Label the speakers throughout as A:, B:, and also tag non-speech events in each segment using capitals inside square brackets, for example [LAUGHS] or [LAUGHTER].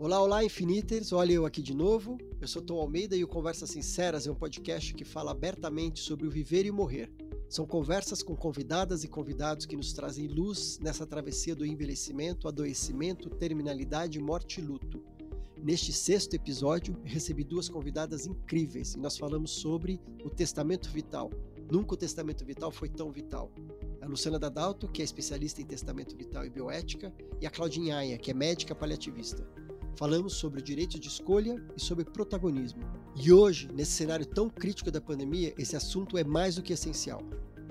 A: Olá, olá, Infiniters! Olha eu aqui de novo. Eu sou Tom Almeida e o Conversas Sinceras é um podcast que fala abertamente sobre o viver e o morrer. São conversas com convidadas e convidados que nos trazem luz nessa travessia do envelhecimento, adoecimento, terminalidade, morte e luto. Neste sexto episódio, recebi duas convidadas incríveis e nós falamos sobre o testamento vital. Nunca o testamento vital foi tão vital. A Luciana Dadalto, que é especialista em testamento vital e bioética, e a Claudinha Aia, que é médica paliativista. Falamos sobre o direito de escolha e sobre protagonismo. E hoje, nesse cenário tão crítico da pandemia, esse assunto é mais do que essencial.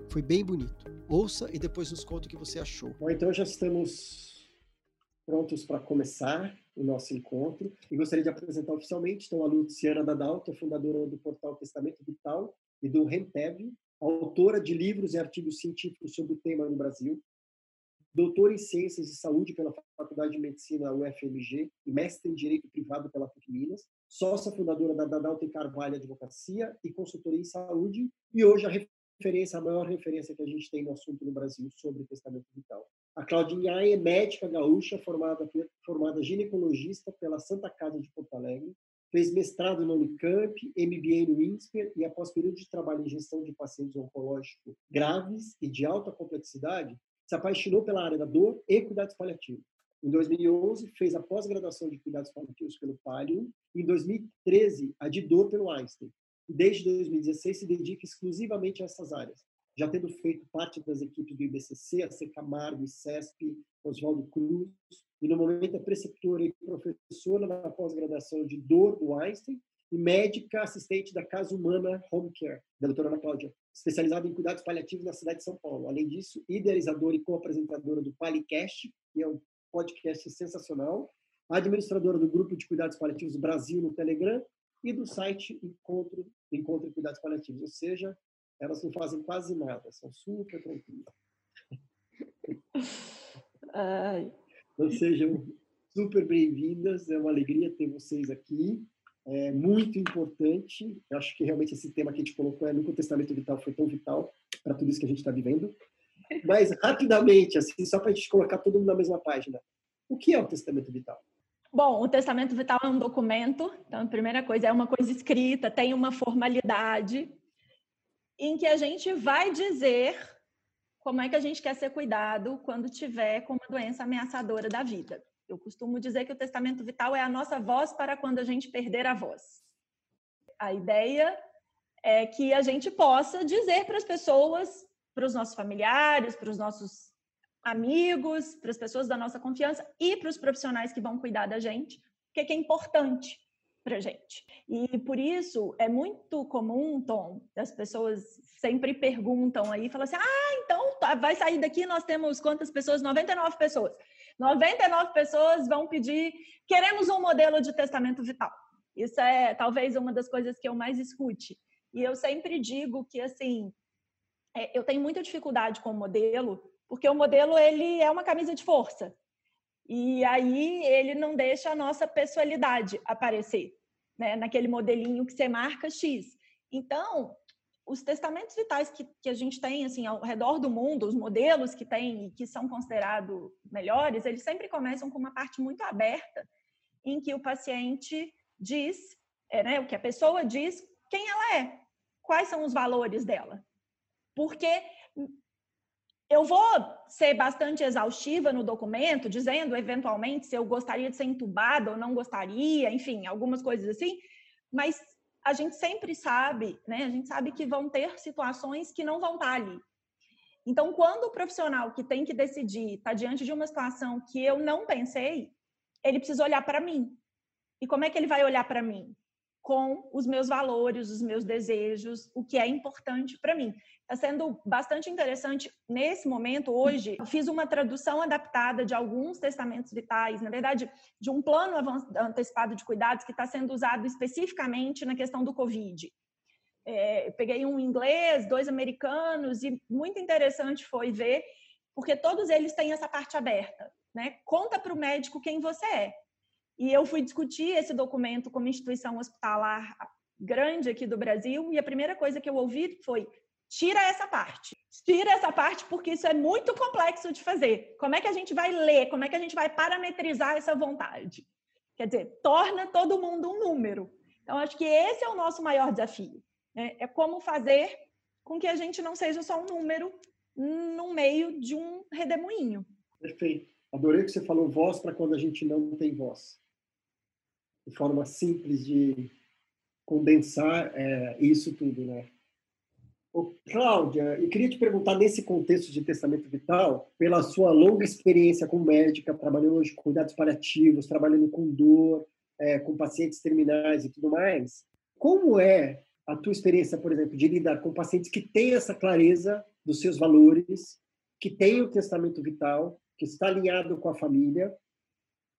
A: Foi bem bonito. Ouça e depois nos conta o que você achou.
B: Bom, então já estamos prontos para começar o nosso encontro. E gostaria de apresentar oficialmente então, a Luciana Dadalto, fundadora do portal Testamento Vital e do Rentev, autora de livros e artigos científicos sobre o tema no Brasil, doutor em Ciências de Saúde pela Faculdade de Medicina UFMG e mestre em Direito Privado pela PUC Minas, sócia fundadora da Dadalto e Carvalho Advocacia e consultoria em saúde, e hoje a referência, a maior referência que a gente tem no assunto no Brasil sobre testamento vital. A Claudinha é médica gaúcha, formada, formada ginecologista pela Santa Casa de Porto Alegre, fez mestrado no Unicamp, MBA no INSPER e, após período de trabalho em gestão de pacientes oncológicos graves e de alta complexidade, se apaixonou pela área da dor e cuidados paliativos. Em 2011, fez a pós-graduação de cuidados paliativos pelo Palio. Em 2013, a de dor pelo Einstein. Desde 2016 se dedica exclusivamente a essas áreas, já tendo feito parte das equipes do IBCC, a C Camargo, ICESP, Oswaldo Cruz, e no momento é preceptora e professora na pós-graduação de dor do Einstein e médica assistente da Casa Humana Home Care, da doutora Ana Cláudia, especializada em cuidados paliativos na cidade de São Paulo. Além disso, idealizadora e co-apresentadora do Palicast, que é um podcast sensacional, administradora do grupo de cuidados paliativos Brasil no Telegram e do site Encontro, Encontro em Cuidados Paliativos. Ou seja, elas não fazem quase nada, são super tranquilas. [LAUGHS] Ai. Então, sejam super bem-vindas, é uma alegria ter vocês aqui é muito importante. Eu acho que realmente esse tema que a gente colocou é no testamento vital foi tão vital para tudo isso que a gente está vivendo. Mas rapidamente, assim, só para a gente colocar todo mundo na mesma página, o que é o testamento vital?
C: Bom, o testamento vital é um documento. Então, a primeira coisa é uma coisa escrita, tem uma formalidade em que a gente vai dizer como é que a gente quer ser cuidado quando tiver com uma doença ameaçadora da vida. Eu costumo dizer que o testamento vital é a nossa voz para quando a gente perder a voz. A ideia é que a gente possa dizer para as pessoas, para os nossos familiares, para os nossos amigos, para as pessoas da nossa confiança e para os profissionais que vão cuidar da gente, o que é importante para gente. E por isso é muito comum, Tom, as pessoas sempre perguntam aí, falam assim: ah, então tá, vai sair daqui, nós temos quantas pessoas? 99 pessoas. 99 pessoas vão pedir, queremos um modelo de testamento vital. Isso é talvez uma das coisas que eu mais escute. E eu sempre digo que, assim, é, eu tenho muita dificuldade com o modelo, porque o modelo ele é uma camisa de força. E aí ele não deixa a nossa pessoalidade aparecer, né? Naquele modelinho que você marca X. Então, os testamentos vitais que, que a gente tem assim ao redor do mundo, os modelos que tem e que são considerados melhores, eles sempre começam com uma parte muito aberta, em que o paciente diz, é, né, o que a pessoa diz, quem ela é, quais são os valores dela. Porque eu vou ser bastante exaustiva no documento, dizendo eventualmente se eu gostaria de ser entubada ou não gostaria, enfim, algumas coisas assim, mas a gente sempre sabe, né? A gente sabe que vão ter situações que não vão estar ali. Então, quando o profissional que tem que decidir está diante de uma situação que eu não pensei, ele precisa olhar para mim. E como é que ele vai olhar para mim? Com os meus valores, os meus desejos, o que é importante para mim. Está sendo bastante interessante nesse momento, hoje. Fiz uma tradução adaptada de alguns testamentos vitais, na verdade, de um plano antecipado de cuidados que está sendo usado especificamente na questão do Covid. É, peguei um inglês, dois americanos, e muito interessante foi ver, porque todos eles têm essa parte aberta. Né? Conta para o médico quem você é. E eu fui discutir esse documento com uma instituição hospitalar grande aqui do Brasil, e a primeira coisa que eu ouvi foi: tira essa parte. Tira essa parte porque isso é muito complexo de fazer. Como é que a gente vai ler? Como é que a gente vai parametrizar essa vontade? Quer dizer, torna todo mundo um número. Então, acho que esse é o nosso maior desafio. Né? É como fazer com que a gente não seja só um número no meio de um redemoinho.
B: Perfeito. Adorei que você falou voz para quando a gente não tem voz. De forma simples de condensar é, isso tudo, né? Ô, Cláudia, eu queria te perguntar nesse contexto de testamento vital, pela sua longa experiência como médica, trabalhando hoje com cuidados paliativos, trabalhando com dor, é, com pacientes terminais e tudo mais, como é a tua experiência, por exemplo, de lidar com pacientes que têm essa clareza dos seus valores, que têm o testamento vital, que está alinhado com a família,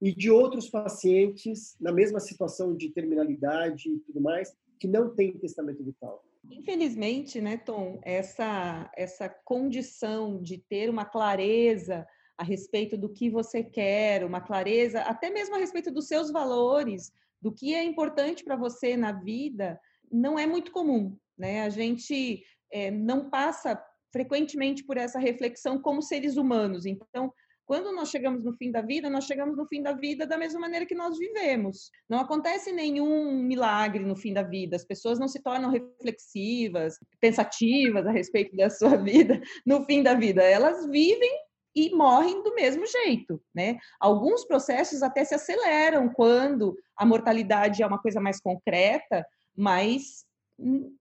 B: e de outros pacientes na mesma situação de terminalidade e tudo mais, que não têm testamento vital?
D: Infelizmente, né, Tom, essa, essa condição de ter uma clareza a respeito do que você quer, uma clareza, até mesmo a respeito dos seus valores, do que é importante para você na vida, não é muito comum. Né? A gente é, não passa frequentemente por essa reflexão como seres humanos. Então, quando nós chegamos no fim da vida, nós chegamos no fim da vida da mesma maneira que nós vivemos. Não acontece nenhum milagre no fim da vida. As pessoas não se tornam reflexivas, pensativas a respeito da sua [LAUGHS] vida no fim da vida. Elas vivem e morrem do mesmo jeito, né? Alguns processos até se aceleram quando a mortalidade é uma coisa mais concreta, mas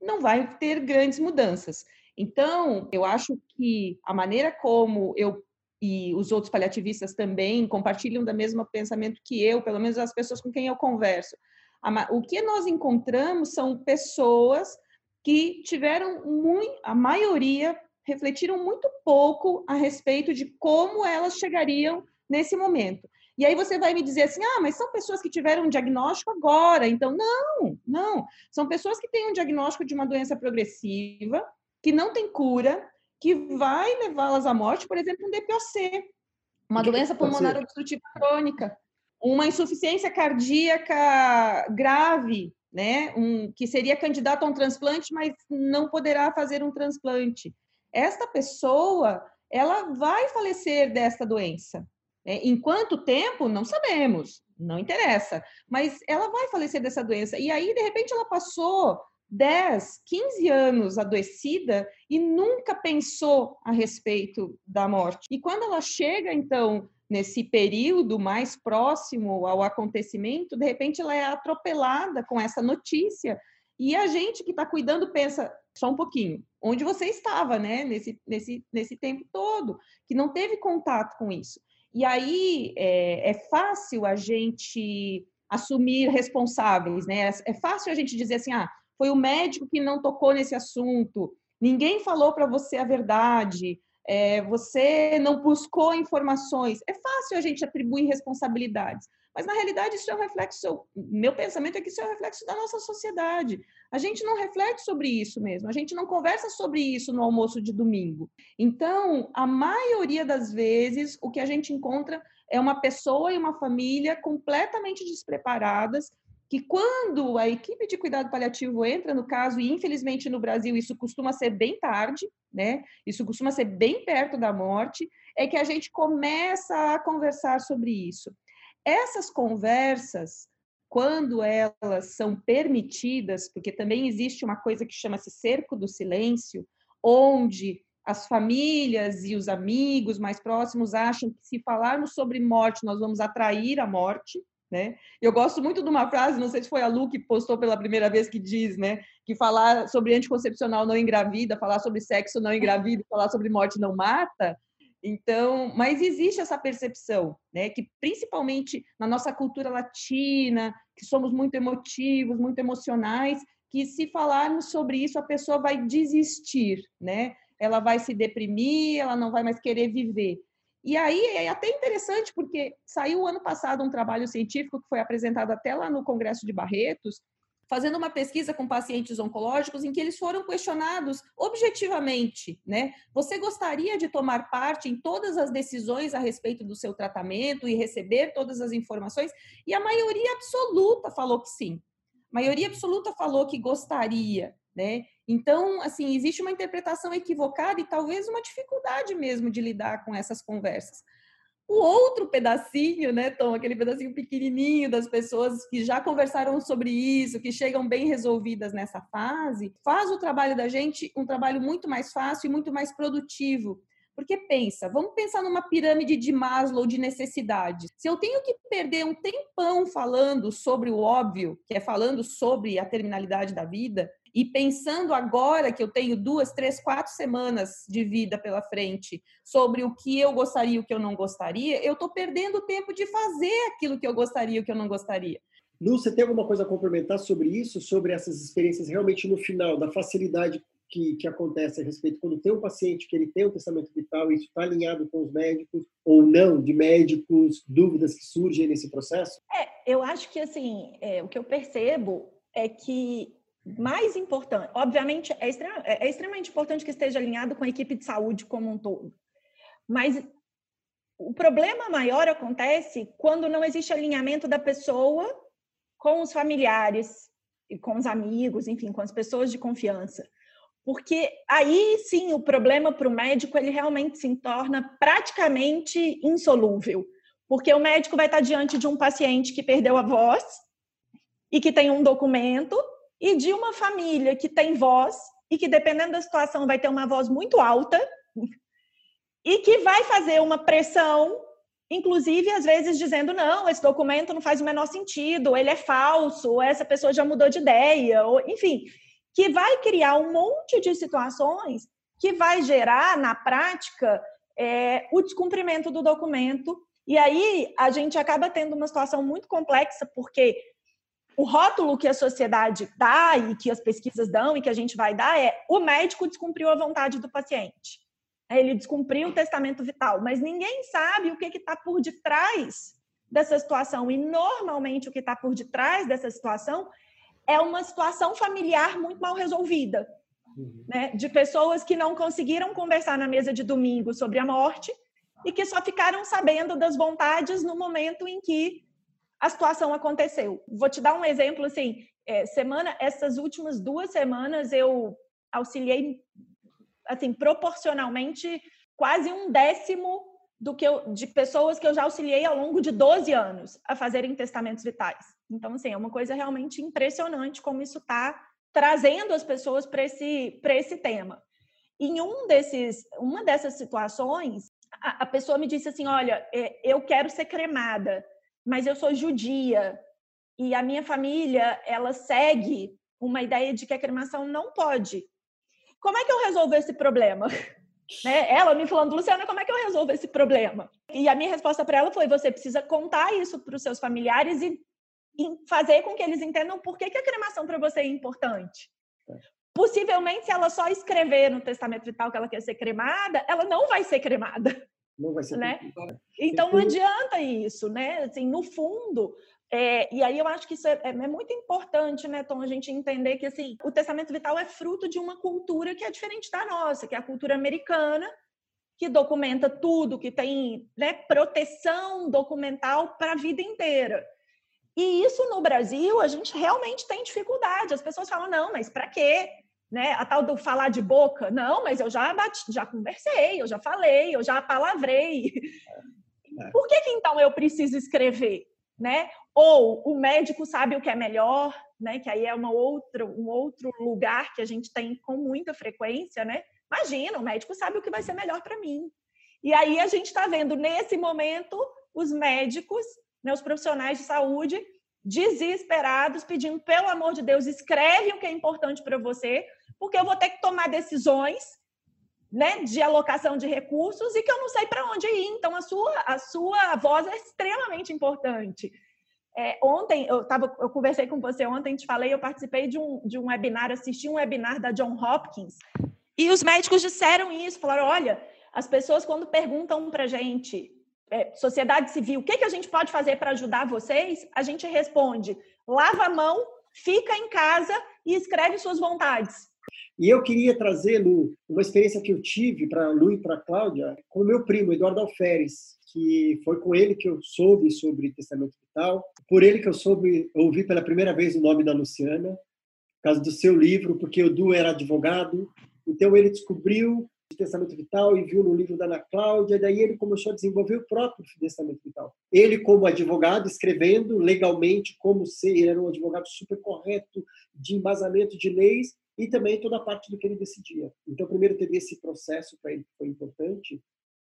D: não vai ter grandes mudanças. Então, eu acho que a maneira como eu e os outros paliativistas também compartilham da mesma pensamento que eu, pelo menos as pessoas com quem eu converso. O que nós encontramos são pessoas que tiveram muito, a maioria refletiram muito pouco a respeito de como elas chegariam nesse momento. E aí você vai me dizer assim: ah, mas são pessoas que tiveram um diagnóstico agora. Então, não, não. São pessoas que têm um diagnóstico de uma doença progressiva, que não tem cura, que vai levá-las à morte, por exemplo, um DPOC, uma doença pulmonar obstrutiva crônica, uma insuficiência cardíaca grave, né? Um, que seria candidato a um transplante, mas não poderá fazer um transplante. Esta pessoa, ela vai falecer desta doença. Né? Em quanto tempo? Não sabemos, não interessa. Mas ela vai falecer dessa doença. E aí, de repente, ela passou 10, 15 anos adoecida e nunca pensou a respeito da morte. E quando ela chega, então, nesse período mais próximo ao acontecimento, de repente ela é atropelada com essa notícia. E a gente que está cuidando pensa, só um pouquinho, onde você estava, né, nesse, nesse, nesse tempo todo, que não teve contato com isso. E aí é, é fácil a gente assumir responsáveis, né? É fácil a gente dizer assim, ah, foi o médico que não tocou nesse assunto, ninguém falou para você a verdade, é, você não buscou informações. É fácil a gente atribuir responsabilidades, mas na realidade isso é um reflexo. Meu pensamento é que isso é um reflexo da nossa sociedade. A gente não reflete sobre isso mesmo, a gente não conversa sobre isso no almoço de domingo. Então, a maioria das vezes, o que a gente encontra é uma pessoa e uma família completamente despreparadas que quando a equipe de cuidado paliativo entra no caso, e infelizmente no Brasil isso costuma ser bem tarde, né? Isso costuma ser bem perto da morte, é que a gente começa a conversar sobre isso. Essas conversas, quando elas são permitidas, porque também existe uma coisa que chama-se cerco do silêncio, onde as famílias e os amigos mais próximos acham que se falarmos sobre morte, nós vamos atrair a morte, né? Eu gosto muito de uma frase, não sei se foi a Lu que postou pela primeira vez, que diz né, que falar sobre anticoncepcional não engravida, falar sobre sexo não engravida, [LAUGHS] falar sobre morte não mata. Então, mas existe essa percepção, né, que principalmente na nossa cultura latina, que somos muito emotivos, muito emocionais, que se falarmos sobre isso a pessoa vai desistir, né? Ela vai se deprimir, ela não vai mais querer viver. E aí é até interessante, porque saiu ano passado um trabalho científico que foi apresentado até lá no Congresso de Barretos, fazendo uma pesquisa com pacientes oncológicos em que eles foram questionados objetivamente, né? Você gostaria de tomar parte em todas as decisões a respeito do seu tratamento e receber todas as informações? E a maioria absoluta falou que sim. A maioria absoluta falou que gostaria, né? Então, assim, existe uma interpretação equivocada e talvez uma dificuldade mesmo de lidar com essas conversas. o outro pedacinho, né, Tom? Aquele pedacinho pequenininho das pessoas que já conversaram sobre isso, que chegam bem resolvidas nessa fase, faz o trabalho da gente um trabalho muito mais fácil e muito mais produtivo. Porque pensa, vamos pensar numa pirâmide de Maslow de necessidades. Se eu tenho que perder um tempão falando sobre o óbvio, que é falando sobre a terminalidade da vida, e pensando agora que eu tenho duas, três, quatro semanas de vida pela frente sobre o que eu gostaria e o que eu não gostaria, eu estou perdendo tempo de fazer aquilo que eu gostaria e o que eu não gostaria.
B: Lu, você tem alguma coisa a complementar sobre isso, sobre essas experiências realmente no final, da facilidade que, que acontece a respeito quando tem um paciente que ele tem um testamento vital e isso está alinhado com os médicos ou não, de médicos, dúvidas que surgem nesse processo?
C: É, eu acho que assim, é, o que eu percebo é que mais importante, obviamente, é, é, é extremamente importante que esteja alinhado com a equipe de saúde como um todo. Mas o problema maior acontece quando não existe alinhamento da pessoa com os familiares e com os amigos, enfim, com as pessoas de confiança. Porque aí sim o problema para o médico ele realmente se torna praticamente insolúvel. Porque o médico vai estar diante de um paciente que perdeu a voz e que tem um documento e de uma família que tem voz e que, dependendo da situação, vai ter uma voz muito alta e que vai fazer uma pressão, inclusive às vezes dizendo: não, esse documento não faz o menor sentido, ele é falso, essa pessoa já mudou de ideia, ou enfim, que vai criar um monte de situações que vai gerar, na prática, é, o descumprimento do documento. E aí a gente acaba tendo uma situação muito complexa, porque o rótulo que a sociedade dá e que as pesquisas dão e que a gente vai dar é o médico descumpriu a vontade do paciente. Ele descumpriu o testamento vital, mas ninguém sabe o que está por detrás dessa situação. E normalmente o que está por detrás dessa situação é uma situação familiar muito mal resolvida. Uhum. Né? De pessoas que não conseguiram conversar na mesa de domingo sobre a morte e que só ficaram sabendo das vontades no momento em que a situação aconteceu. Vou te dar um exemplo assim, é, semana, essas últimas duas semanas eu auxiliei assim proporcionalmente quase um décimo do que eu, de pessoas que eu já auxiliei ao longo de 12 anos a fazerem testamentos vitais. Então, assim, é uma coisa realmente impressionante como isso está trazendo as pessoas para esse, esse tema. Em um desses, uma dessas situações, a, a pessoa me disse assim: Olha, é, eu quero ser cremada mas eu sou judia e a minha família ela segue uma ideia de que a cremação não pode. Como é que eu resolvo esse problema? [LAUGHS] Né? Ela me falando, Luciana, como é que eu resolvo esse problema? E a minha resposta para ela foi: você precisa contar isso para os seus familiares e, e, fazer com que eles entendam por que, que a cremação para você é importante. É. Possivelmente, se ela só escrever no testamento vital que ela quer ser cremada, ela não vai ser cremada.
B: Não vai ser
C: né? Então não adianta isso, né? Assim, no fundo, é, e aí eu acho que isso é, é, é, muito importante, né, Tom, a gente entender que assim, o testamento vital é fruto de uma cultura que é diferente da nossa, que é a cultura americana, que documenta tudo, que tem né, proteção documental para a vida inteira. E isso no Brasil a gente realmente tem dificuldade. As pessoas falam, não, mas para quê? Né? A tal do falar de boca, não, mas eu já bati, já conversei, eu já falei, eu já palavrei. É. Por que, que então eu preciso escrever, né? Ou o médico sabe o que é melhor, né? Que aí é uma outra, um outro lugar que a gente tem com muita frequência, né? Imagina, o médico sabe o que vai ser melhor para mim. E aí a gente está vendo nesse momento os médicos, né, os profissionais de saúde desesperados, pedindo, pelo amor de Deus, escreve o que é importante para você, porque eu vou ter que tomar decisões né, de alocação de recursos e que eu não sei para onde ir. Então, a sua, a sua voz é extremamente importante. É, ontem, eu, tava, eu conversei com você ontem, te falei, eu participei de um, de um webinar, assisti um webinar da John Hopkins, e os médicos disseram isso, falaram, olha, as pessoas quando perguntam para gente, é, sociedade civil, o que, que a gente pode fazer para ajudar vocês? A gente responde, lava a mão, fica em casa e escreve suas vontades.
B: E eu queria trazer, Lu, uma experiência que eu tive para Lu e para Cláudia com o meu primo, Eduardo Alferes, que foi com ele que eu soube sobre testamento vital, por ele que eu soube, ouvi pela primeira vez o nome da Luciana, por causa do seu livro, porque o Du era advogado, então ele descobriu de testamento vital e viu no livro da Ana Cláudia, daí ele começou a desenvolver o próprio testamento vital. Ele, como advogado, escrevendo legalmente como ser, ele era um advogado super correto, de embasamento de leis, e também toda a parte do que ele decidia. Então, primeiro teve esse processo para ele que foi importante,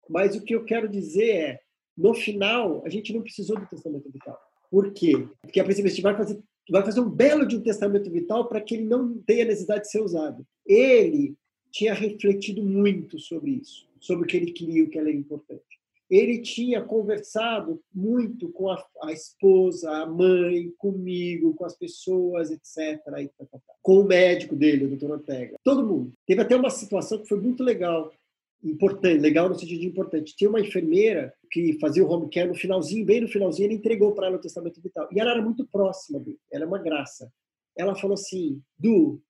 B: mas o que eu quero dizer é, no final, a gente não precisou do testamento vital. Por quê? Porque a princípio vai fazer, vai fazer um belo de um testamento vital para que ele não tenha necessidade de ser usado. Ele tinha refletido muito sobre isso, sobre o que ele queria, o que era importante. Ele tinha conversado muito com a, a esposa, a mãe, comigo, com as pessoas, etc. Com o médico dele, o doutor Ortega. Todo mundo. Teve até uma situação que foi muito legal importante, legal no sentido de importante. Tinha uma enfermeira que fazia o home care no finalzinho, bem no finalzinho, ele entregou para ela o testamento vital. E ela era muito próxima dele, ela é uma graça. Ela falou assim: Du,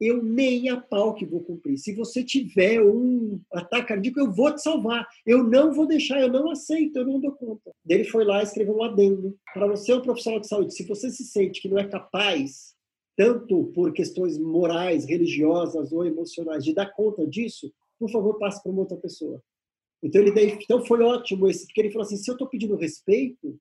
B: eu nem a pau que vou cumprir. Se você tiver um ataque cardíaco, eu vou te salvar. Eu não vou deixar, eu não aceito, eu não dou conta. Ele foi lá e escreveu um adendo. Para você, um profissional de saúde, se você se sente que não é capaz, tanto por questões morais, religiosas ou emocionais, de dar conta disso, por favor, passe para uma outra pessoa. Então, ele daí, então foi ótimo esse, porque ele falou assim: se eu estou pedindo respeito,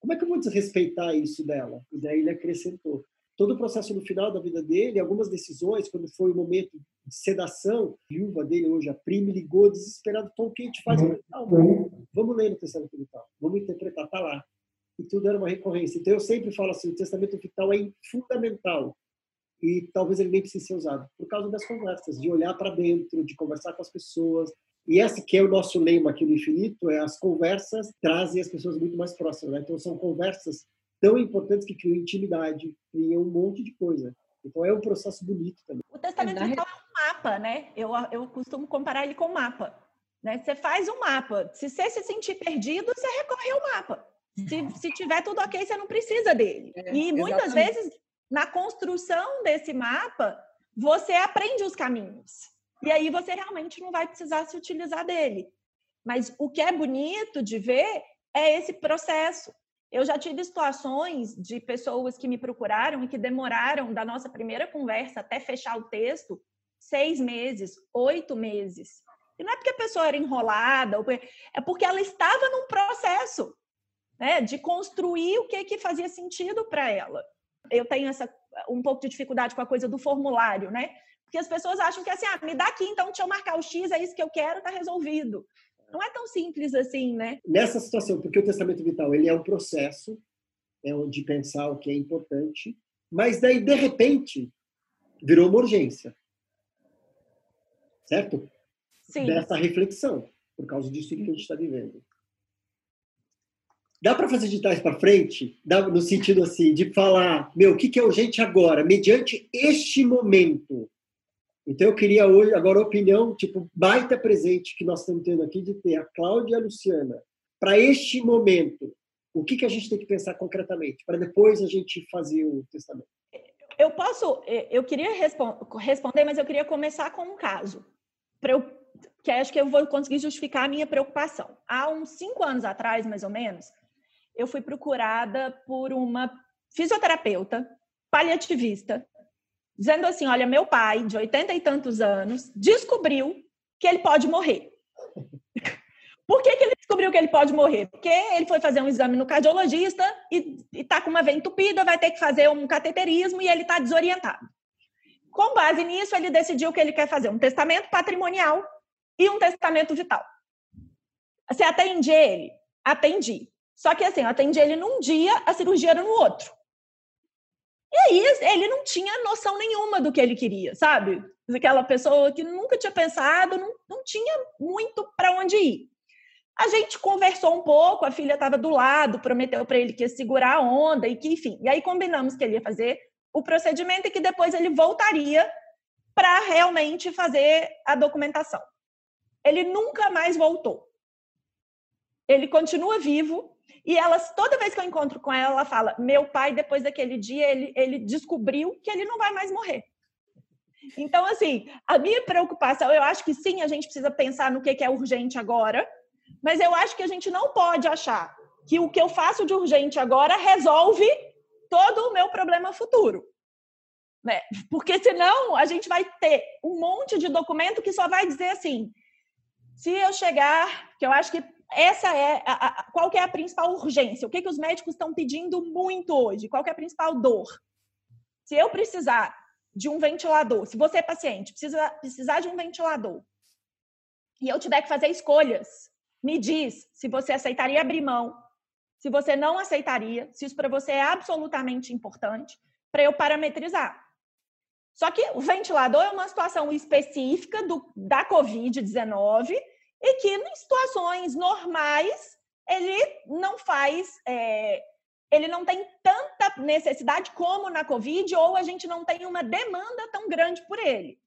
B: como é que eu vou desrespeitar isso dela? E daí ele acrescentou. Todo o processo no final da vida dele, algumas decisões, quando foi o momento de sedação, a viúva dele hoje, a prima, ligou desesperado: Tom, o que a gente faz? Falei, vamos, vamos ler no Testamento Vital, vamos interpretar, está lá. E tudo era uma recorrência. Então eu sempre falo assim: o Testamento Vital é fundamental e talvez ele nem precise ser usado por causa das conversas, de olhar para dentro, de conversar com as pessoas. E esse que é o nosso lema aqui no Infinito, é as conversas trazem as pessoas muito mais próximas. Né? Então são conversas tão importantes que criam intimidade, criam um monte de coisa. Então é um processo bonito também.
C: O testamento vital é um mapa, né? Eu, eu costumo comparar ele com um mapa. Né? Você faz um mapa. Se você se sentir perdido, você recorre ao mapa. Se, se tiver tudo ok, você não precisa dele. É, e muitas exatamente. vezes na construção desse mapa, você aprende os caminhos. E aí você realmente não vai precisar se utilizar dele. Mas o que é bonito de ver é esse processo. Eu já tive situações de pessoas que me procuraram e que demoraram da nossa primeira conversa até fechar o texto seis meses, oito meses. E não é porque a pessoa era enrolada, é porque ela estava num processo né, de construir o que, que fazia sentido para ela eu tenho essa um pouco de dificuldade com a coisa do formulário, né? Porque as pessoas acham que assim, ah, me dá aqui, então deixa eu marcar o X, é isso que eu quero, tá resolvido. Não é tão simples assim, né?
B: Nessa situação, porque o testamento vital ele é um processo é de pensar o que é importante, mas daí de repente virou uma urgência, certo?
C: Sim.
B: Dessa reflexão por causa disso que a gente está vivendo. Dá para fazer de trás para frente, no sentido assim, de falar, meu, o que, que é urgente agora, mediante este momento. Então, eu queria hoje, agora, a opinião, tipo, baita presente que nós estamos tendo aqui de ter a Cláudia e a Luciana. Para este momento, o que, que a gente tem que pensar concretamente, para depois a gente fazer o testamento?
C: Eu posso, eu queria responder, mas eu queria começar com um caso, para eu, que acho que eu vou conseguir justificar a minha preocupação. Há uns cinco anos atrás, mais ou menos, eu fui procurada por uma fisioterapeuta paliativista, dizendo assim: olha, meu pai, de 80 e tantos anos, descobriu que ele pode morrer. [LAUGHS] Por que, que ele descobriu que ele pode morrer? Porque ele foi fazer um exame no cardiologista e está com uma veia entupida, vai ter que fazer um cateterismo e ele está desorientado. Com base nisso, ele decidiu que ele quer fazer um testamento patrimonial e um testamento vital. Você atende ele? Atendi. Só que assim, eu atendi ele num dia, a cirurgia era no outro. E aí ele não tinha noção nenhuma do que ele queria, sabe? Aquela pessoa que nunca tinha pensado, não, não tinha muito para onde ir. A gente conversou um pouco, a filha estava do lado, prometeu para ele que ia segurar a onda e que, enfim. E aí combinamos que ele ia fazer o procedimento e que depois ele voltaria para realmente fazer a documentação. Ele nunca mais voltou. Ele continua vivo, e elas, toda vez que eu encontro com ela, ela fala: meu pai, depois daquele dia, ele, ele descobriu que ele não vai mais morrer. Então, assim, a minha preocupação, eu acho que sim, a gente precisa pensar no que é urgente agora, mas eu acho que a gente não pode achar que o que eu faço de urgente agora resolve todo o meu problema futuro. Né? Porque senão a gente vai ter um monte de documento que só vai dizer assim: se eu chegar, que eu acho que essa é a, a, qual é a principal urgência? O que, que os médicos estão pedindo muito hoje? Qual é a principal dor? Se eu precisar de um ventilador, se você é paciente precisa precisar de um ventilador e eu tiver que fazer escolhas, me diz se você aceitaria abrir mão, se você não aceitaria, se isso para você é absolutamente importante para eu parametrizar. Só que o ventilador é uma situação específica do, da Covid-19 e que em situações normais ele não faz, é, ele não tem tanta necessidade como na Covid ou a gente não tem uma demanda tão grande por ele.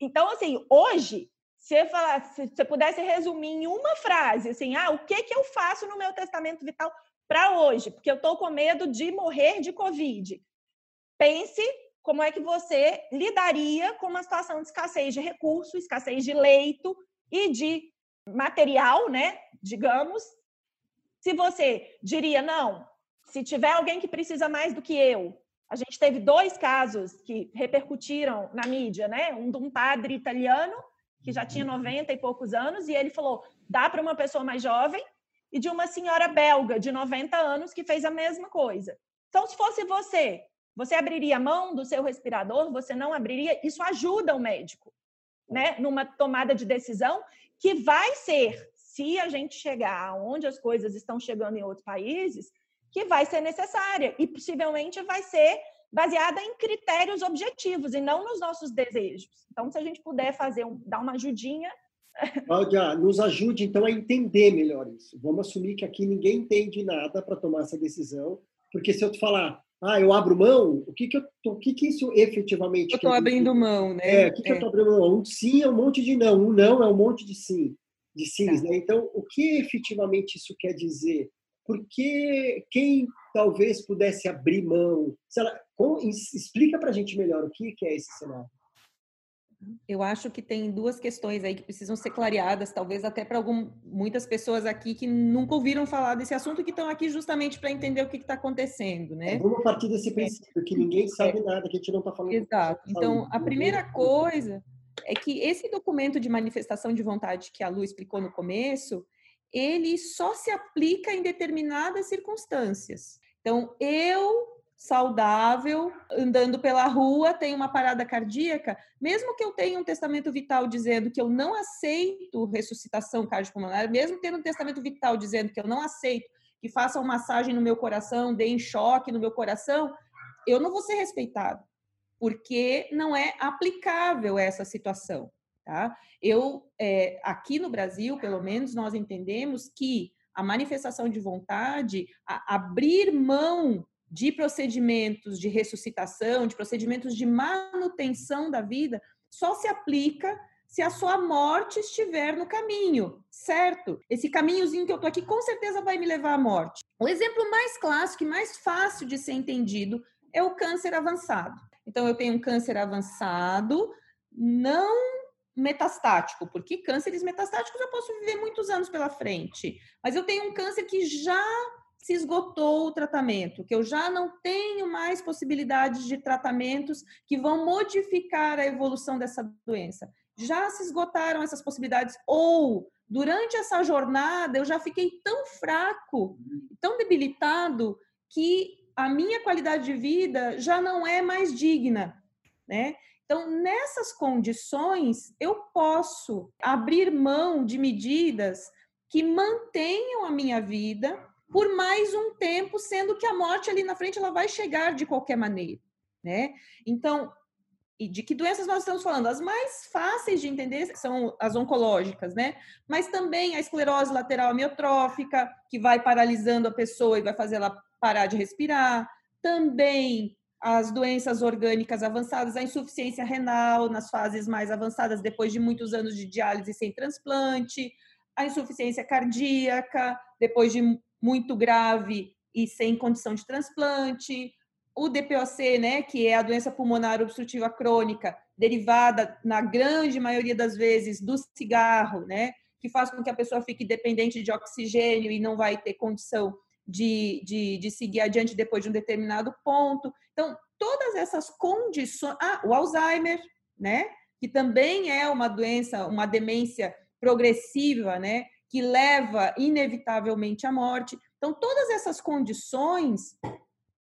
C: Então, assim, hoje, se falar, se você pudesse resumir em uma frase, assim, ah, o que, que eu faço no meu testamento vital para hoje? Porque eu estou com medo de morrer de Covid. Pense como é que você lidaria com uma situação de escassez de recurso, escassez de leito e de material, né? Digamos, se você diria não, se tiver alguém que precisa mais do que eu, a gente teve dois casos que repercutiram na mídia, né? Um de um padre italiano que já tinha 90 e poucos anos e ele falou: dá para uma pessoa mais jovem e de uma senhora belga de 90 anos que fez a mesma coisa. Então, se fosse você, você abriria a mão do seu respirador? Você não abriria? Isso ajuda o médico, né? Numa tomada de decisão que vai ser, se a gente chegar onde as coisas estão chegando em outros países, que vai ser necessária e possivelmente vai ser baseada em critérios objetivos e não nos nossos desejos. Então, se a gente puder fazer um, dar uma ajudinha. [LAUGHS]
B: Cláudia, nos ajude então a entender melhor isso. Vamos assumir que aqui ninguém entende nada para tomar essa decisão, porque se eu te falar, ah, eu abro mão, o que que, eu, o que, que isso efetivamente...
D: Eu estou abrindo mão,
B: né? É, o que, que é. eu estou abrindo mão? Um sim é um monte de não, um não é um monte de sim, de sims, tá. né? Então, o que efetivamente isso quer dizer? Porque quem talvez pudesse abrir mão... Ela, com, explica para a gente melhor o que, que é esse cenário.
D: Eu acho que tem duas questões aí que precisam ser clareadas, talvez até para muitas pessoas aqui que nunca ouviram falar desse assunto, que estão aqui justamente para entender o que está acontecendo, né?
B: Vamos partir desse é. princípio, que ninguém sabe é. nada, que a gente não está falando.
D: Exato. Então, a primeira coisa é que esse documento de manifestação de vontade que a Lu explicou no começo, ele só se aplica em determinadas circunstâncias. Então, eu saudável, andando pela rua, tem uma parada cardíaca, mesmo que eu tenha um testamento vital dizendo que eu não aceito ressuscitação cardiopulmonar, mesmo tendo um testamento vital dizendo que eu não aceito que façam massagem no meu coração, deem choque no meu coração, eu não vou ser respeitado, porque não é aplicável essa situação. Tá? Eu, é, aqui no Brasil, pelo menos, nós entendemos que a manifestação de vontade, a abrir mão de procedimentos de ressuscitação, de procedimentos de manutenção da vida, só se aplica se a sua morte estiver no caminho, certo? Esse caminhozinho que eu tô aqui com certeza vai me levar à morte. O exemplo mais clássico e mais fácil de ser entendido é o câncer avançado. Então eu tenho um câncer avançado, não metastático, porque cânceres metastáticos eu posso viver muitos anos pela frente, mas eu tenho um câncer que já se esgotou o tratamento, que eu já não tenho mais possibilidades de tratamentos que vão modificar a evolução dessa doença. Já se esgotaram essas possibilidades ou durante essa jornada eu já fiquei tão fraco, tão debilitado que a minha qualidade de vida já não é mais digna, né? Então, nessas condições, eu posso abrir mão de medidas que mantenham a minha vida por mais um tempo, sendo que a morte ali na frente ela vai chegar de qualquer maneira, né? Então, e de que doenças nós estamos falando? As mais fáceis de entender são as oncológicas, né? Mas também a esclerose lateral amiotrófica, que vai paralisando a pessoa e vai fazer ela parar de respirar. Também as doenças orgânicas avançadas, a insuficiência renal nas fases mais avançadas, depois de muitos anos de diálise sem transplante, a insuficiência cardíaca, depois de muito grave e sem condição de transplante, o DPOC, né, que é a doença pulmonar obstrutiva crônica, derivada na grande maioria das vezes do cigarro, né, que faz com que a pessoa fique dependente de oxigênio e não vai ter condição de, de, de seguir adiante depois de um determinado ponto. Então, todas essas condições. Ah, o Alzheimer, né? Que também é uma doença, uma demência progressiva, né? Que leva inevitavelmente à morte. Então, todas essas condições,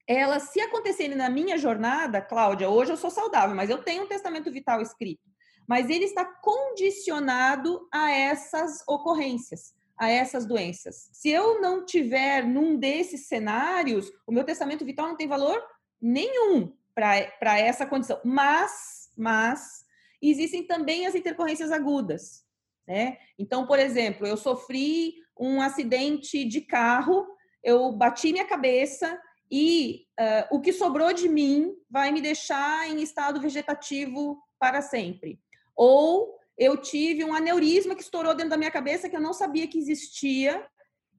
D: elas, se acontecerem na minha jornada, Cláudia, hoje eu sou saudável, mas eu tenho um testamento vital escrito. Mas ele está condicionado a essas ocorrências a essas doenças. Se eu não tiver num desses cenários, o meu testamento vital não tem valor nenhum para essa condição. Mas, mas existem também as intercorrências agudas, né? Então, por exemplo, eu sofri um acidente de carro, eu bati minha cabeça e uh, o que sobrou de mim vai me deixar em estado vegetativo para sempre. Ou eu tive um aneurisma que estourou dentro da minha cabeça que eu não sabia que existia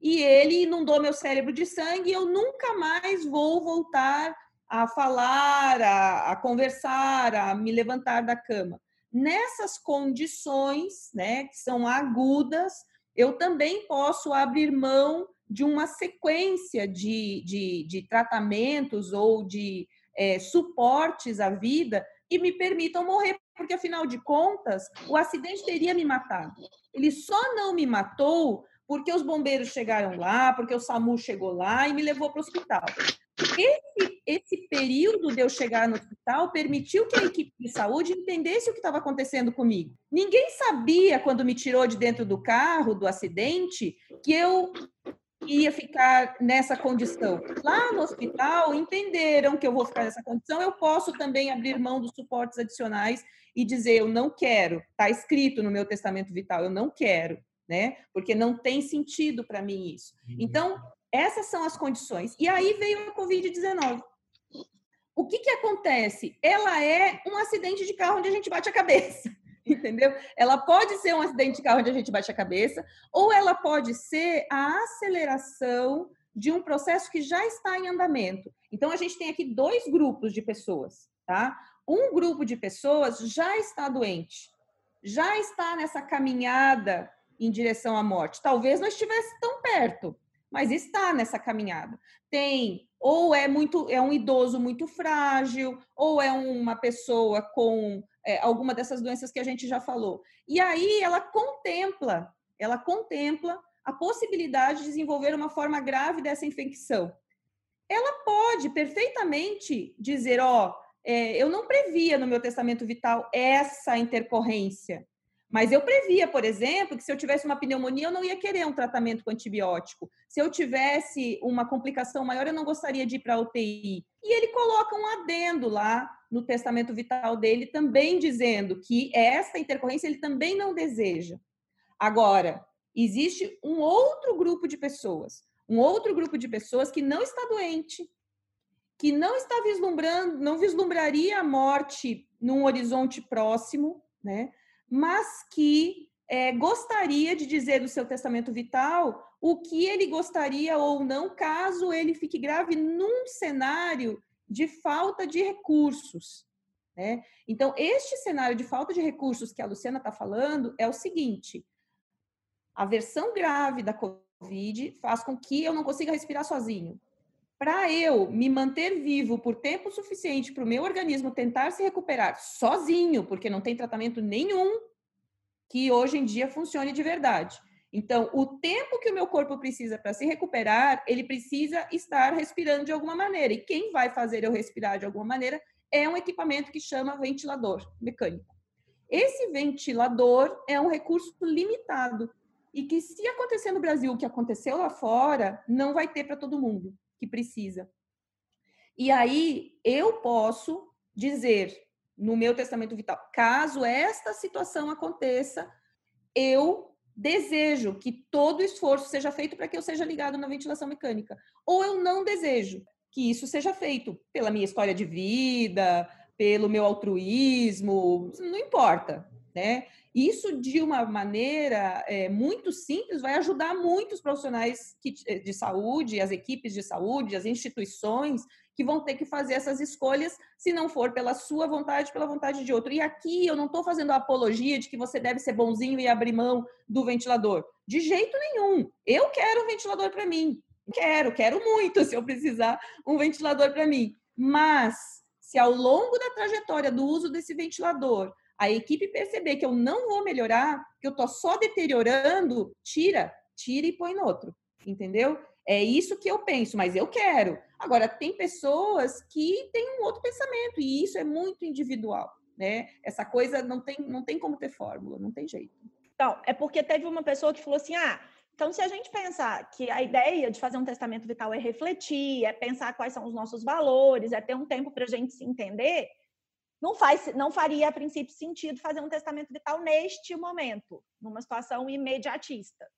D: e ele inundou meu cérebro de sangue e eu nunca mais vou voltar a falar, a, a conversar, a me levantar da cama. Nessas condições, né, que são agudas, eu também posso abrir mão de uma sequência de, de, de tratamentos ou de é, suportes à vida e me permitam morrer, porque afinal de contas, o acidente teria me matado. Ele só não me matou porque os bombeiros chegaram lá, porque o SAMU chegou lá e me levou para o hospital. Esse, esse período de eu chegar no hospital permitiu que a equipe de saúde entendesse o que estava acontecendo comigo. Ninguém sabia, quando me tirou de dentro do carro, do acidente, que eu ia ficar nessa condição. Lá no hospital, entenderam que eu vou ficar nessa condição, eu posso também abrir mão dos suportes adicionais e dizer, eu não quero, está escrito no meu testamento vital, eu não quero, né? Porque não tem sentido para mim isso. Uhum. Então, essas são as condições. E aí veio a Covid-19. O que, que acontece? Ela é um acidente de carro onde a gente bate a cabeça [LAUGHS] entendeu? Ela pode ser um acidente de carro onde a gente bate a cabeça, ou ela pode ser a aceleração de um processo que já está em andamento. Então, a gente tem aqui dois grupos de pessoas, tá? Um grupo de pessoas já está doente, já está nessa caminhada em direção à morte. Talvez não estivesse tão perto, mas está nessa caminhada. Tem ou é muito é um idoso muito frágil, ou é uma pessoa com é, alguma dessas doenças que a gente já falou. E aí ela contempla, ela contempla a possibilidade de desenvolver uma forma grave dessa infecção. Ela pode perfeitamente dizer, ó, é, eu não previa no meu testamento vital essa intercorrência, mas eu previa, por exemplo, que se eu tivesse uma pneumonia, eu não ia querer um tratamento com antibiótico. Se eu tivesse uma complicação maior, eu não gostaria de ir para a UTI. E ele coloca um adendo lá no testamento vital dele, também dizendo que essa intercorrência ele também não deseja. Agora, existe um outro grupo de pessoas, um outro grupo de pessoas que não está doente, que não está vislumbrando, não vislumbraria a morte num horizonte próximo, né? Mas que é, gostaria de dizer no seu testamento vital o que ele gostaria ou não, caso ele fique grave num cenário de falta de recursos. Né? Então, este cenário de falta de recursos que a Luciana está falando é o seguinte: a versão grave da Covid faz com que eu não consiga respirar sozinho. Para eu me manter vivo por tempo suficiente para o meu organismo tentar se recuperar sozinho, porque não tem tratamento nenhum que hoje em dia funcione de verdade. Então, o tempo que o meu corpo precisa para se recuperar, ele precisa estar respirando de alguma maneira. E quem vai fazer eu respirar de alguma maneira é um equipamento que chama ventilador mecânico. Esse ventilador é um recurso limitado e que, se acontecer no Brasil o que aconteceu lá fora, não vai ter para todo mundo que precisa. E aí eu posso dizer no meu testamento vital, caso esta situação aconteça, eu desejo que todo esforço seja feito para que eu seja ligado na ventilação mecânica, ou eu não desejo que isso seja feito pela minha história de vida, pelo meu altruísmo, não importa, né? Isso de uma maneira é, muito simples vai ajudar muitos profissionais de saúde, as equipes de saúde, as instituições que vão ter que fazer essas escolhas, se não for pela sua vontade, pela vontade de outro. E aqui eu não estou fazendo a apologia de que você deve ser bonzinho e abrir mão do ventilador. De jeito nenhum. Eu quero um ventilador para mim. Quero, quero muito [LAUGHS] se eu precisar um ventilador para mim. Mas se ao longo da trajetória do uso desse ventilador a equipe perceber que eu não vou melhorar, que eu tô só deteriorando, tira, tira e põe no outro, entendeu? É isso que eu penso, mas eu quero. Agora, tem pessoas que têm um outro pensamento, e isso é muito individual, né? Essa coisa não tem, não tem como ter fórmula, não tem jeito.
C: Então, é porque teve uma pessoa que falou assim: ah, então se a gente pensar que a ideia de fazer um testamento vital é refletir, é pensar quais são os nossos valores, é ter um tempo para a gente se entender, não, faz, não faria, a princípio, sentido fazer um testamento vital neste momento, numa situação imediatista.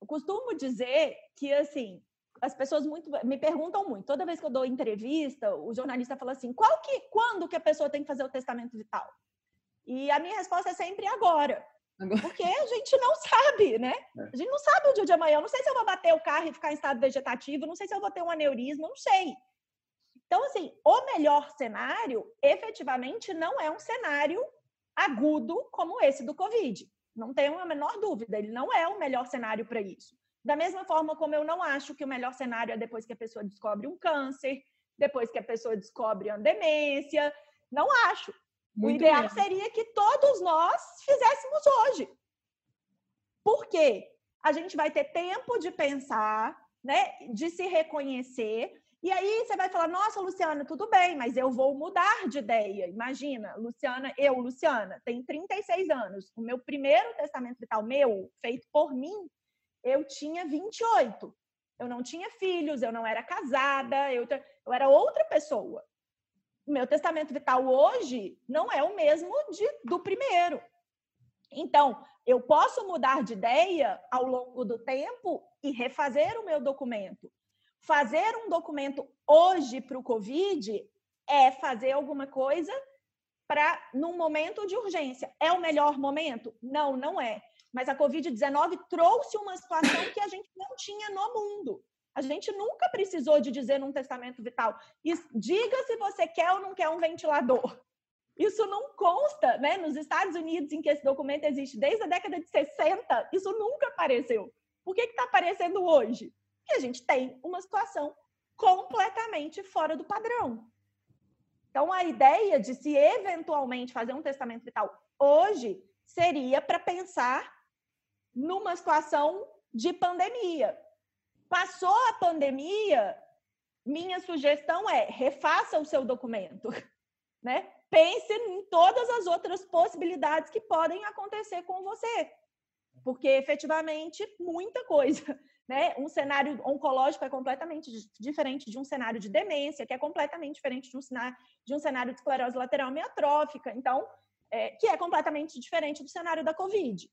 C: Eu costumo dizer que, assim, as pessoas muito me perguntam muito. Toda vez que eu dou entrevista, o jornalista fala assim: qual que, quando que a pessoa tem que fazer o testamento vital? E a minha resposta é sempre agora. agora. Porque a gente não sabe, né? É. A gente não sabe o dia de amanhã. Eu não sei se eu vou bater o carro e ficar em estado vegetativo, não sei se eu vou ter um aneurisma, não sei. Então, assim, o melhor cenário, efetivamente, não é um cenário agudo como esse do Covid. Não tenho a menor dúvida, ele não é o melhor cenário para isso. Da mesma forma como eu não acho que o melhor cenário é depois que a pessoa descobre um câncer, depois que a pessoa descobre uma demência. Não acho. Muito o ideal mesmo. seria que todos nós fizéssemos hoje. Por quê? A gente vai ter tempo de pensar, né, de se reconhecer e aí você vai falar, nossa, Luciana, tudo bem, mas eu vou mudar de ideia. Imagina, Luciana, eu, Luciana, tenho 36 anos. O meu primeiro testamento vital meu, feito por mim, eu tinha 28. Eu não tinha filhos, eu não era casada, eu, eu era outra pessoa. O meu testamento vital hoje não é o mesmo de, do primeiro. Então, eu posso mudar de ideia ao longo do tempo e refazer o meu documento fazer um documento hoje para o Covid é fazer alguma coisa para num momento de urgência. É o melhor momento? Não, não é. Mas a Covid-19 trouxe uma situação que a gente não tinha no mundo. A gente nunca precisou de dizer num testamento vital, diga se você quer ou não quer um ventilador. Isso não consta, né? Nos Estados Unidos, em que esse documento existe desde a década de 60, isso nunca apareceu. Por que está aparecendo hoje? Que a gente tem uma situação completamente fora do padrão. Então, a ideia de se eventualmente fazer um testamento vital hoje seria para pensar numa situação de pandemia. Passou a pandemia, minha sugestão é refaça o seu documento, né? Pense em todas as outras possibilidades que podem acontecer com você, porque efetivamente muita coisa [LAUGHS] né? Um cenário oncológico é completamente diferente de um cenário de demência, que é completamente diferente de um cenário de, um cenário de esclerose lateral amiotrófica, então, é, que é completamente diferente do cenário da COVID.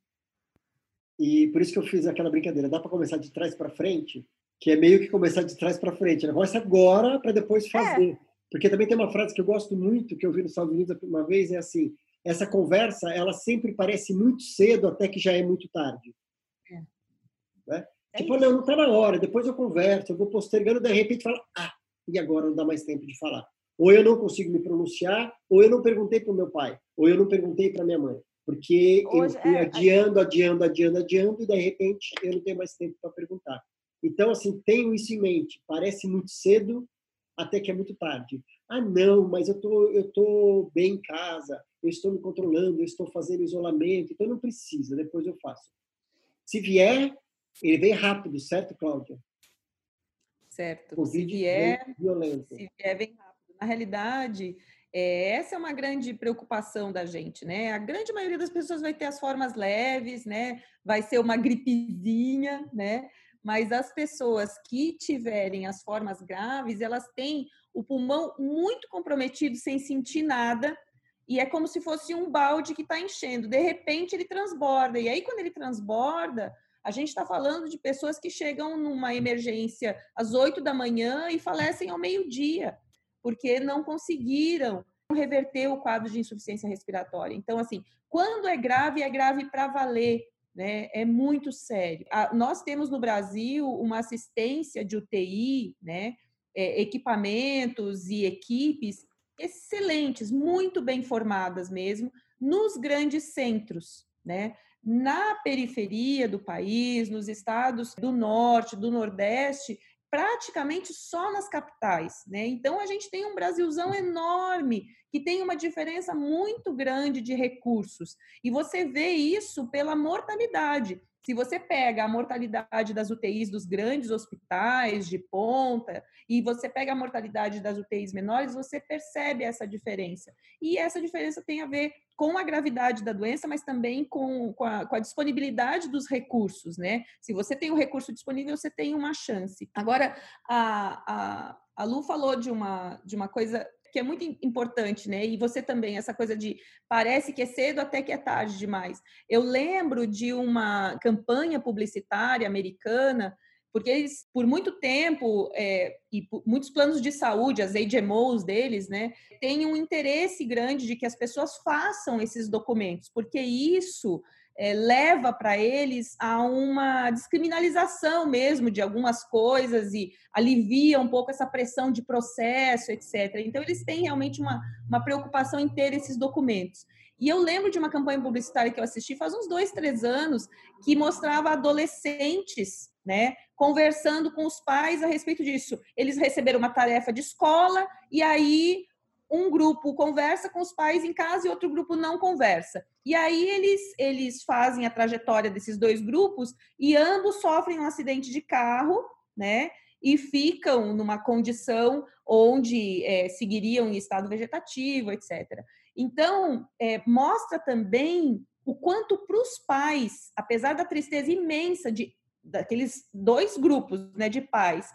B: E por isso que eu fiz aquela brincadeira, dá para começar de trás para frente, que é meio que começar de trás para frente. Negócio agora para depois é. fazer. É. Porque também tem uma frase que eu gosto muito, que eu vi nos Estados Unidos uma vez, é assim, essa conversa, ela sempre parece muito cedo até que já é muito tarde. É. Né? É tipo, não, não está na hora, depois eu converso, eu vou postergando, de repente fala, ah, e agora não dá mais tempo de falar. Ou eu não consigo me pronunciar, ou eu não perguntei para o meu pai, ou eu não perguntei para minha mãe. Porque Hoje, eu fui é, adiando, adiando, adiando, adiando, e de repente eu não tenho mais tempo para perguntar. Então, assim, tenho isso em mente. Parece muito cedo, até que é muito tarde. Ah, não, mas eu tô, eu tô bem em casa, eu estou me controlando, eu estou fazendo isolamento, então não precisa, depois eu faço. Se vier, ele vem rápido, certo, Cláudia?
D: Certo. Covid se vier, violento. Se vier, vem rápido. Na realidade, é, essa é uma grande preocupação da gente, né? A grande maioria das pessoas vai ter as formas leves, né? Vai ser uma gripezinha, né? Mas as pessoas que tiverem as formas graves, elas têm o pulmão muito comprometido sem sentir nada, e é como se fosse um balde que está enchendo. De repente ele transborda, e aí quando ele transborda, a gente está falando de pessoas que chegam numa emergência às 8 da manhã e falecem ao meio-dia, porque não conseguiram reverter o quadro de insuficiência respiratória. Então, assim, quando é grave, é grave para valer, né? É muito sério. nós temos no Brasil uma assistência de UTI, né? É, equipamentos e equipes excelentes, muito bem formadas mesmo, nos grandes centros, né? na periferia do país, nos estados do norte, do nordeste, praticamente só nas capitais, né? Então a gente tem um Brasilzão enorme que tem uma diferença muito grande de recursos. E você vê isso pela mortalidade. Se você pega a mortalidade das UTIs dos grandes hospitais de ponta e você pega a mortalidade das UTIs menores, você percebe essa diferença. E essa diferença tem a ver com a gravidade da doença, mas também com, com, a, com a disponibilidade dos recursos, né? Se você tem o recurso disponível, você tem uma chance. Agora, a, a, a Lu falou de uma, de uma coisa que é muito importante, né? E você também, essa coisa de parece que é cedo até que é tarde demais. Eu lembro de uma campanha publicitária americana porque eles, por muito tempo, é, e muitos planos de saúde, as HMOs deles, né, têm um interesse grande de que as pessoas façam esses documentos, porque isso é, leva para eles a uma descriminalização mesmo de algumas coisas e alivia um pouco essa pressão de processo, etc. Então, eles têm realmente uma, uma preocupação em ter esses documentos. E eu lembro de uma campanha publicitária que eu assisti faz uns dois, três anos, que mostrava adolescentes, né, conversando com os pais a respeito disso. Eles receberam uma tarefa de escola e aí um grupo conversa com os pais em casa e outro grupo não conversa. E aí eles, eles fazem a trajetória desses dois grupos e ambos sofrem um acidente de carro, né? E ficam numa condição onde é, seguiriam em estado vegetativo, etc. Então, é, mostra também o quanto para os pais, apesar da tristeza imensa de daqueles dois grupos né, de pais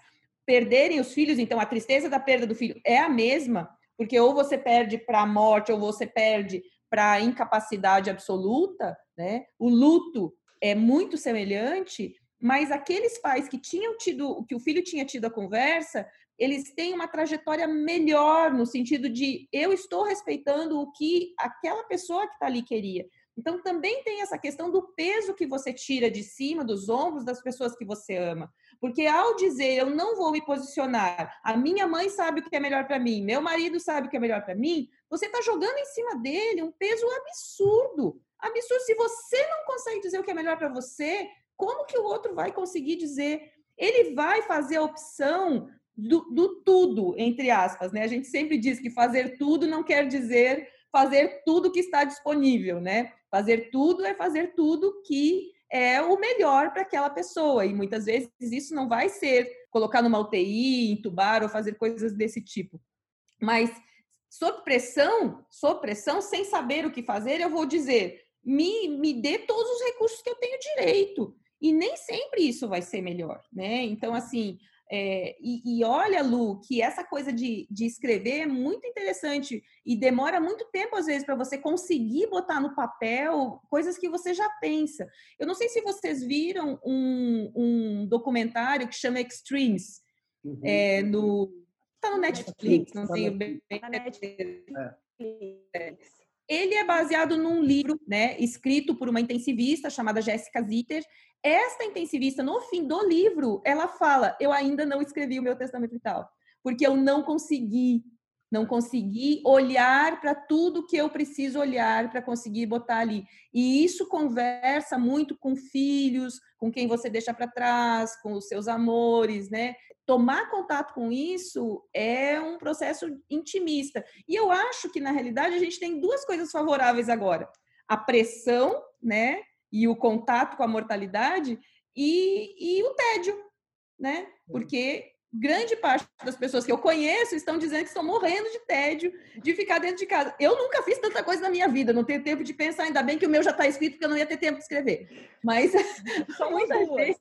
D: perderem os filhos, então a tristeza da perda do filho é a mesma, porque ou você perde para a morte ou você perde para a incapacidade absoluta, né? O luto é muito semelhante, mas aqueles pais que tinham tido, que o filho tinha tido a conversa, eles têm uma trajetória melhor no sentido de eu estou respeitando o que aquela pessoa que está ali queria. Então também tem essa questão do peso que você tira de cima dos ombros das pessoas que você ama. Porque ao dizer eu não vou me posicionar, a minha mãe sabe o que é melhor para mim, meu marido sabe o que é melhor para mim, você está jogando em cima dele um peso absurdo. Absurdo. Se você não consegue dizer o que é melhor para você, como que o outro vai conseguir dizer? Ele vai fazer a opção do, do, tudo, entre aspas, né? A gente sempre diz que fazer tudo não quer dizer fazer tudo que está disponível, né? Fazer tudo é fazer tudo que é o melhor para aquela pessoa. E muitas vezes isso não vai ser colocar numa UTI, entubar ou fazer coisas desse tipo. Mas sob pressão, sob pressão, sem saber o que fazer, eu vou dizer: me, me dê todos os recursos que eu tenho direito. E nem sempre isso vai ser melhor, né? Então, assim, é, e, e, olha, Lu, que essa coisa de, de escrever é muito interessante e demora muito tempo, às vezes, para você conseguir botar no papel coisas que você já pensa. Eu não sei se vocês viram um, um documentário que chama Extremes, uhum. é, no, tá no Netflix, não tenho bem. É. Ele é baseado num livro, né, escrito por uma intensivista chamada Jéssica Zitter, esta intensivista, no fim do livro, ela fala: Eu ainda não escrevi o meu testamento vital, porque eu não consegui, não consegui olhar para tudo que eu preciso olhar para conseguir botar ali. E isso conversa muito com filhos, com quem você deixa para trás, com os seus amores, né? Tomar contato com isso é um processo intimista. E eu acho que, na realidade, a gente tem duas coisas favoráveis agora. A pressão, né? e o contato com a mortalidade e, e o tédio, né? Porque grande parte das pessoas que eu conheço estão dizendo que estão morrendo de tédio de ficar dentro de casa. Eu nunca fiz tanta coisa na minha vida, não tenho tempo de pensar, ainda bem que o meu já está escrito, porque eu não ia ter tempo de escrever. Mas [LAUGHS] [LAUGHS] [LAUGHS] muita gente,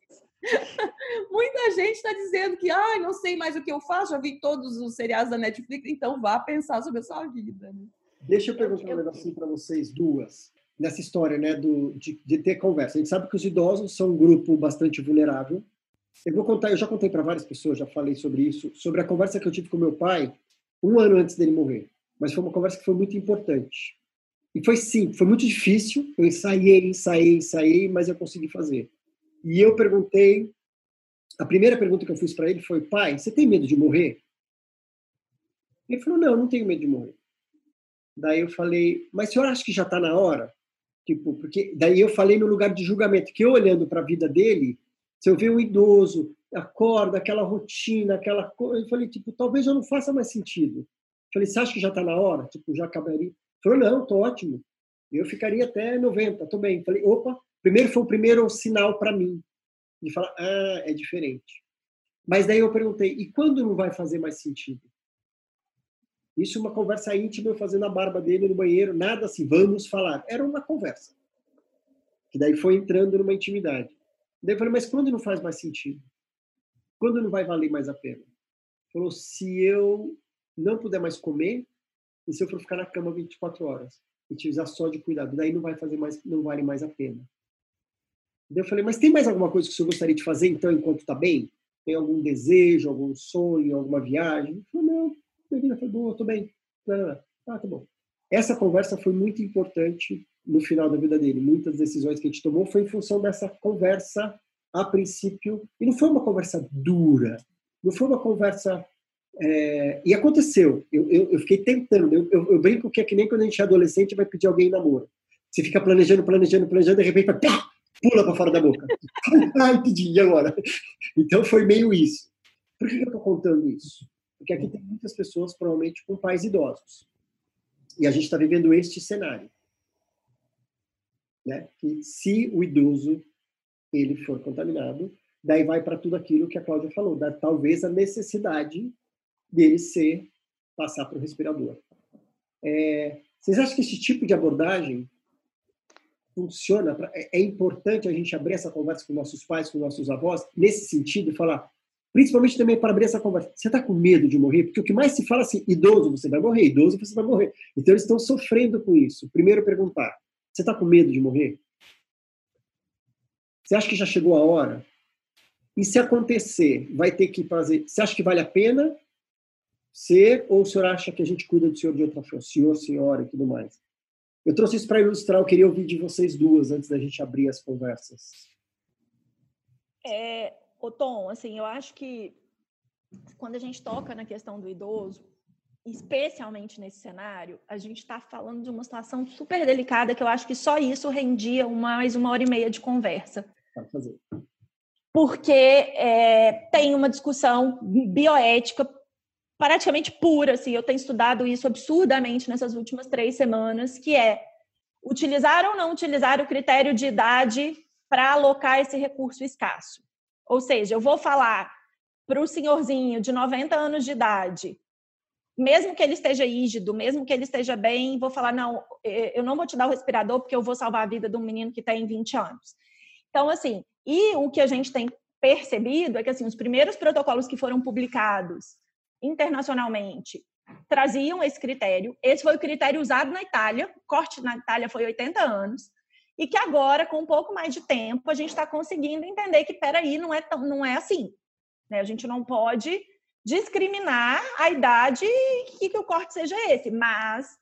D: muita gente está dizendo que, ah, não sei mais o que eu faço, já vi todos os seriados da Netflix, então vá pensar sobre a sua vida. Né?
B: Deixa eu perguntar um negocinho para vocês duas nessa história né, do, de, de, ter conversa. A gente sabe que os idosos são um grupo bastante vulnerável. Eu vou contar, eu já contei para várias pessoas, já falei sobre isso, sobre a conversa que eu tive com meu pai um ano antes dele morrer. Mas foi uma conversa que foi muito importante. E foi sim, foi muito difícil. Eu ensaiei, ensaiei, ensaiei, mas eu consegui fazer. E eu perguntei, a primeira pergunta que eu fiz para ele foi: pai, você tem medo de morrer? Ele falou: não, não tenho medo de morrer. Daí eu falei: mas o senhor acha que já está na hora? Tipo, porque daí eu falei no lugar de julgamento, que eu olhando para a vida dele, se eu ver um idoso, acorda, aquela rotina, aquela coisa, eu falei, tipo, talvez eu não faça mais sentido. Eu falei, você acha que já está na hora? Tipo, já acabaria? Ele falou, não, tô ótimo. Eu ficaria até 90, tô bem. Eu falei, opa, primeiro foi o primeiro sinal para mim, de falar, ah, é diferente. Mas daí eu perguntei, e quando não vai fazer mais sentido? Isso uma conversa íntima, eu fazendo a barba dele no banheiro, nada assim, vamos falar. Era uma conversa. Que daí foi entrando numa intimidade. Daí eu falei, mas quando não faz mais sentido? Quando não vai valer mais a pena? Falou, se eu não puder mais comer, e se eu for ficar na cama 24 horas e te usar só de cuidado, daí não vai fazer mais, não vale mais a pena. Daí eu falei, mas tem mais alguma coisa que o senhor gostaria de fazer então enquanto está bem? Tem algum desejo, algum sonho, alguma viagem? Ele falou, não, minha vida foi boa, estou bem. Ah, tá bom. Essa conversa foi muito importante no final da vida dele. Muitas decisões que a gente tomou foi em função dessa conversa a princípio. E não foi uma conversa dura, não foi uma conversa. É... e aconteceu. Eu, eu, eu fiquei tentando. Eu, eu, brinco que é que nem quando a gente é adolescente vai pedir alguém em namoro. Você fica planejando, planejando, planejando, de repente pá, pula para fora da boca. [LAUGHS] Ai, pedi, e agora? Então foi meio isso. Por que eu estou contando isso? Porque aqui tem muitas pessoas, provavelmente, com pais idosos. E a gente está vivendo este cenário. Né? Que se o idoso ele for contaminado, daí vai para tudo aquilo que a Cláudia falou, da talvez a necessidade dele ser passar para o respirador. É, vocês acham que esse tipo de abordagem funciona? Pra, é, é importante a gente abrir essa conversa com nossos pais, com nossos avós, nesse sentido, falar, Principalmente também para abrir essa conversa. Você está com medo de morrer? Porque o que mais se fala é assim, idoso, você vai morrer, idoso, você vai morrer. Então eles estão sofrendo com isso. Primeiro perguntar, você está com medo de morrer? Você acha que já chegou a hora? E se acontecer, vai ter que fazer. Você acha que vale a pena ser ou o senhor acha que a gente cuida do senhor de outra forma? Senhor, senhora e tudo mais. Eu trouxe isso para ilustrar, eu queria ouvir de vocês duas antes da gente abrir as conversas.
C: É, Ô, Tom, assim, eu acho que quando a gente toca na questão do idoso, especialmente nesse cenário, a gente está falando de uma situação super delicada que eu acho que só isso rendia mais uma hora e meia de conversa.
B: Pode fazer.
C: Porque é, tem uma discussão bioética praticamente pura, assim, eu tenho estudado isso absurdamente nessas últimas três semanas, que é utilizar ou não utilizar o critério de idade para alocar esse recurso escasso. Ou seja, eu vou falar para o senhorzinho de 90 anos de idade, mesmo que ele esteja rígido, mesmo que ele esteja bem, vou falar: não, eu não vou te dar o respirador porque eu vou salvar a vida de um menino que tem 20 anos. Então, assim, e o que a gente tem percebido é que assim, os primeiros protocolos que foram publicados internacionalmente traziam esse critério. Esse foi o critério usado na Itália, o corte na Itália foi 80 anos e que agora, com um pouco mais de tempo, a gente está conseguindo entender que, peraí, não é, tão, não é assim. Né? A gente não pode discriminar a idade e que o corte seja esse, mas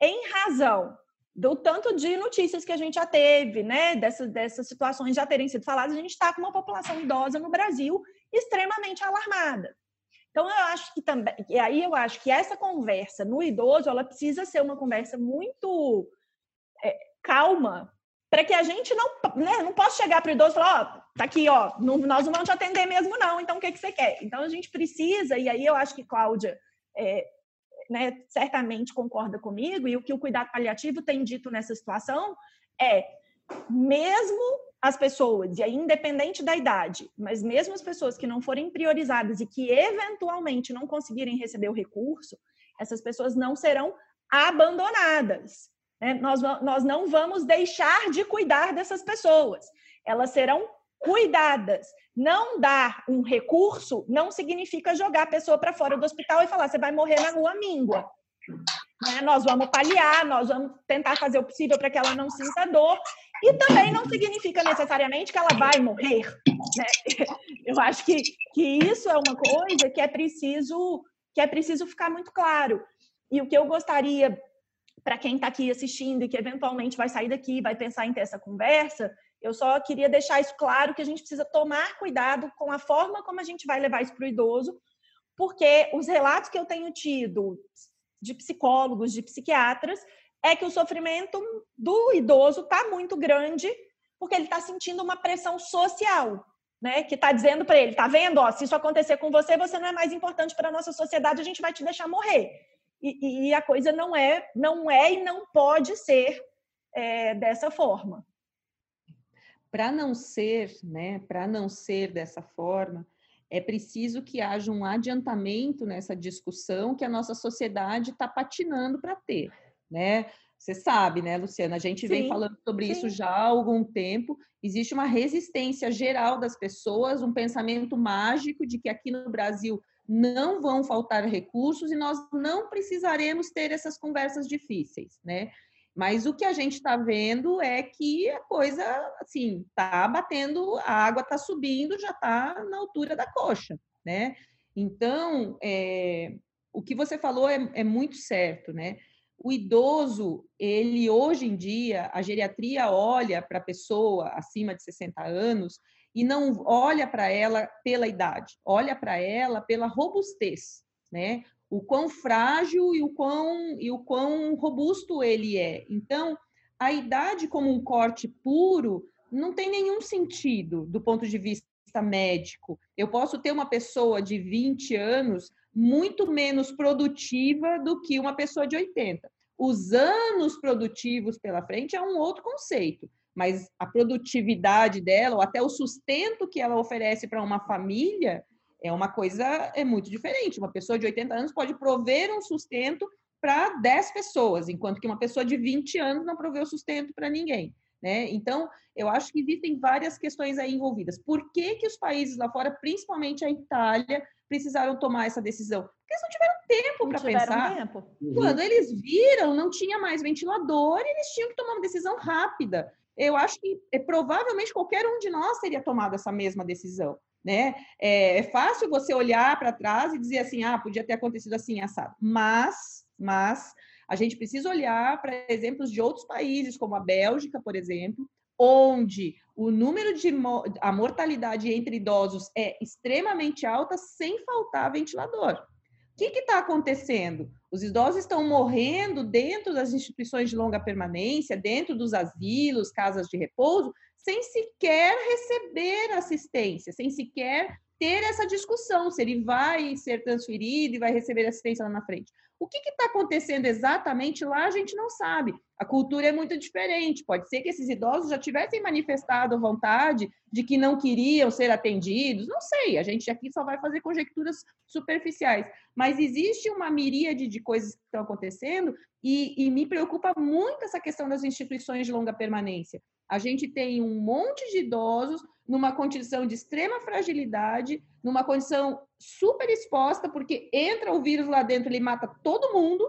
C: em razão do tanto de notícias que a gente já teve, né, dessas, dessas situações já terem sido faladas, a gente está com uma população idosa no Brasil extremamente alarmada. Então, eu acho que também, e aí eu acho que essa conversa no idoso, ela precisa ser uma conversa muito é, calma, para que a gente não, né, não possa chegar para o idoso e falar, ó, oh, tá aqui, ó, não, nós não vamos te atender mesmo não, então o que, que você quer? Então a gente precisa, e aí eu acho que Cláudia é, né, certamente concorda comigo, e o que o cuidado paliativo tem dito nessa situação é, mesmo as pessoas, e aí independente da idade, mas mesmo as pessoas que não forem priorizadas e que eventualmente não conseguirem receber o recurso, essas pessoas não serão abandonadas. Né? Nós, nós não vamos deixar de cuidar dessas pessoas. Elas serão cuidadas. Não dar um recurso não significa jogar a pessoa para fora do hospital e falar você vai morrer na rua míngua. Né? Nós vamos paliar, nós vamos tentar fazer o possível para que ela não sinta dor. E também não significa necessariamente que ela vai morrer. Né? [LAUGHS] Eu acho que, que isso é uma coisa que é preciso que é preciso ficar muito claro. E o que eu gostaria para quem está aqui assistindo e que eventualmente vai sair daqui vai pensar em ter essa conversa, eu só queria deixar isso claro que a gente precisa tomar cuidado com a forma como a gente vai levar isso para o idoso, porque os relatos que eu tenho tido de psicólogos, de psiquiatras, é que o sofrimento do idoso está muito grande, porque ele está sentindo uma pressão social, né? Que está dizendo para ele, tá vendo? Ó, se isso acontecer com você, você não é mais importante para a nossa sociedade, a gente vai te deixar morrer. E, e, a coisa não é, não é e não pode ser é, dessa forma.
D: Para não ser, né? Para não ser dessa forma, é preciso que haja um adiantamento nessa discussão que a nossa sociedade está patinando para ter, né? Você sabe, né, Luciana? A gente sim, vem falando sobre sim. isso já há algum tempo. Existe uma resistência geral das pessoas, um pensamento mágico de que aqui no Brasil não vão faltar recursos e nós não precisaremos ter essas conversas difíceis, né? Mas o que a gente está vendo é que a coisa, assim, tá batendo, a água está subindo, já está na altura da coxa, né? Então, é, o que você falou é, é muito certo, né? O idoso, ele hoje em dia, a geriatria olha para a pessoa acima de 60 anos e não olha para ela pela idade, olha para ela pela robustez, né? O quão frágil e o quão, e o quão robusto ele é. Então, a idade como um corte puro não tem nenhum sentido do ponto de vista médico. Eu posso ter uma pessoa de 20 anos muito menos produtiva do que uma pessoa de 80. Os anos produtivos pela frente é um outro conceito, mas a produtividade dela, ou até o sustento que ela oferece para uma família, é uma coisa é muito diferente. Uma pessoa de 80 anos pode prover um sustento para 10 pessoas, enquanto que uma pessoa de 20 anos não proveu sustento para ninguém. Né? Então, eu acho que existem várias questões aí envolvidas. Por que, que os países lá fora, principalmente a Itália, precisaram tomar essa decisão? Porque eles não tiveram tempo para pensar. Tempo. Quando eles viram, não tinha mais ventilador e eles tinham que tomar uma decisão rápida. Eu acho que é, provavelmente qualquer um de nós teria tomado essa mesma decisão. Né? É, é fácil você olhar para trás e dizer assim, ah, podia ter acontecido assim, assado. Mas, mas a gente precisa olhar para exemplos de outros países, como a Bélgica, por exemplo, onde o número de a mortalidade entre idosos é extremamente alta sem faltar ventilador. O que está acontecendo? Os idosos estão morrendo dentro das instituições de longa permanência, dentro dos asilos, casas de repouso, sem sequer receber assistência, sem sequer ter essa discussão se ele vai ser transferido e vai receber assistência lá na frente. O que está acontecendo exatamente lá, a gente não sabe. A cultura é muito diferente. Pode ser que esses idosos já tivessem manifestado vontade de que não queriam ser atendidos. Não sei, a gente aqui só vai fazer conjecturas superficiais. Mas existe uma miríade de coisas que estão acontecendo e, e me preocupa muito essa questão das instituições de longa permanência. A gente tem um monte de idosos numa condição de extrema fragilidade, numa condição super exposta, porque entra o vírus lá dentro, ele mata todo mundo,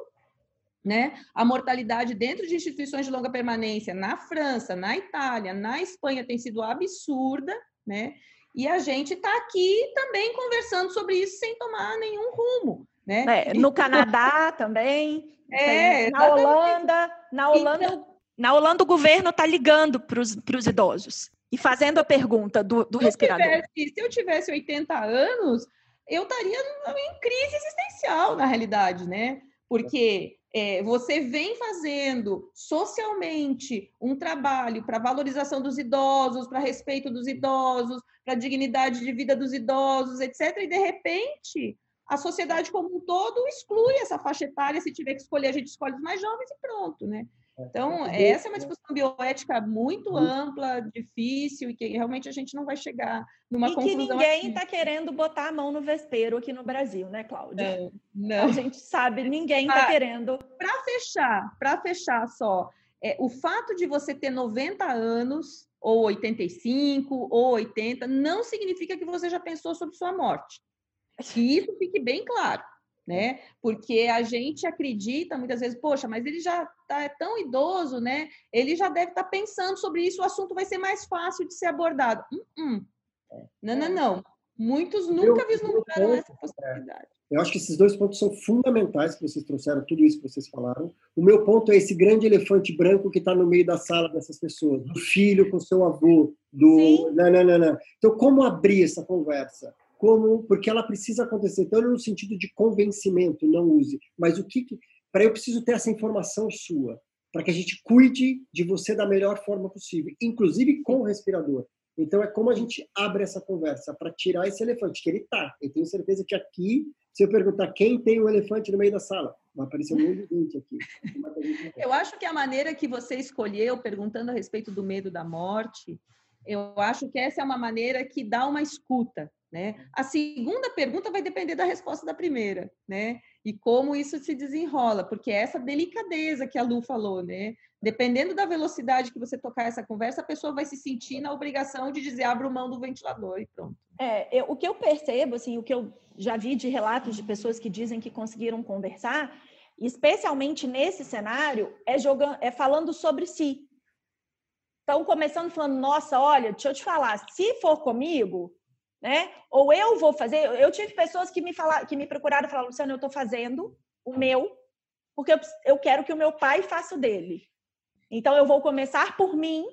D: né? A mortalidade dentro de instituições de longa permanência na França, na Itália, na Espanha tem sido absurda, né? E a gente está aqui também conversando sobre isso sem tomar nenhum rumo, né?
C: É, no Canadá também, é, na Holanda, na Holanda, então, na Holanda o governo está ligando para os idosos e fazendo a pergunta do, do
D: se
C: respirador.
D: Eu tivesse, se eu tivesse 80 anos, eu estaria em crise existencial, na realidade, né? Porque é, você vem fazendo socialmente um trabalho para valorização dos idosos, para respeito dos idosos, para dignidade de vida dos idosos, etc. E de repente a sociedade como um todo exclui essa faixa etária. Se tiver que escolher, a gente escolhe os mais jovens e pronto, né? É, então, essa é uma discussão bioética muito uhum. ampla, difícil, e que realmente a gente não vai chegar numa
C: e
D: conclusão.
C: E que ninguém está assim. querendo botar a mão no vespeiro aqui no Brasil, né, Cláudia?
D: Não, [LAUGHS] não.
C: A gente sabe, ninguém está ah, querendo.
D: Para fechar, para fechar só, é, o fato de você ter 90 anos, ou 85, ou 80, não significa que você já pensou sobre sua morte. Que isso fique bem claro né? Porque a gente acredita muitas vezes, poxa, mas ele já tá, é tão idoso, né? Ele já deve estar tá pensando sobre isso, o assunto vai ser mais fácil de ser abordado. Uh -uh. Não, não, não. Muitos nunca vislumbraram essa possibilidade.
B: Eu acho que esses dois pontos são fundamentais que vocês trouxeram, tudo isso que vocês falaram. O meu ponto é esse grande elefante branco que está no meio da sala dessas pessoas, do filho com seu avô, do. Sim. Não, não, não, não. Então, como abrir essa conversa? Como porque ela precisa acontecer então no sentido de convencimento não use mas o que, que para eu preciso ter essa informação sua para que a gente cuide de você da melhor forma possível, inclusive com o respirador. Então é como a gente abre essa conversa para tirar esse elefante, que ele está. Eu tenho certeza que aqui, se eu perguntar quem tem um elefante no meio da sala, vai aparecer um monte de gente aqui.
D: Eu acho que a maneira que você escolheu, perguntando a respeito do medo da morte, eu acho que essa é uma maneira que dá uma escuta, né? A segunda pergunta vai depender da resposta da primeira, né? E como isso se desenrola, porque é essa delicadeza que a Lu falou, né? Dependendo da velocidade que você tocar essa conversa, a pessoa vai se sentir na obrigação de dizer abra mão do ventilador e pronto.
C: É, eu, o que eu percebo, assim, o que eu já vi de relatos de pessoas que dizem que conseguiram conversar, especialmente nesse cenário, é jogando, é falando sobre si. Então, começando falando, nossa, olha, deixa eu te falar, se for comigo, né? Ou eu vou fazer. Eu tive pessoas que me falaram, que me procuraram e falaram, Luciano, eu estou fazendo o meu, porque eu, eu quero que o meu pai faça o dele. Então, eu vou começar por mim,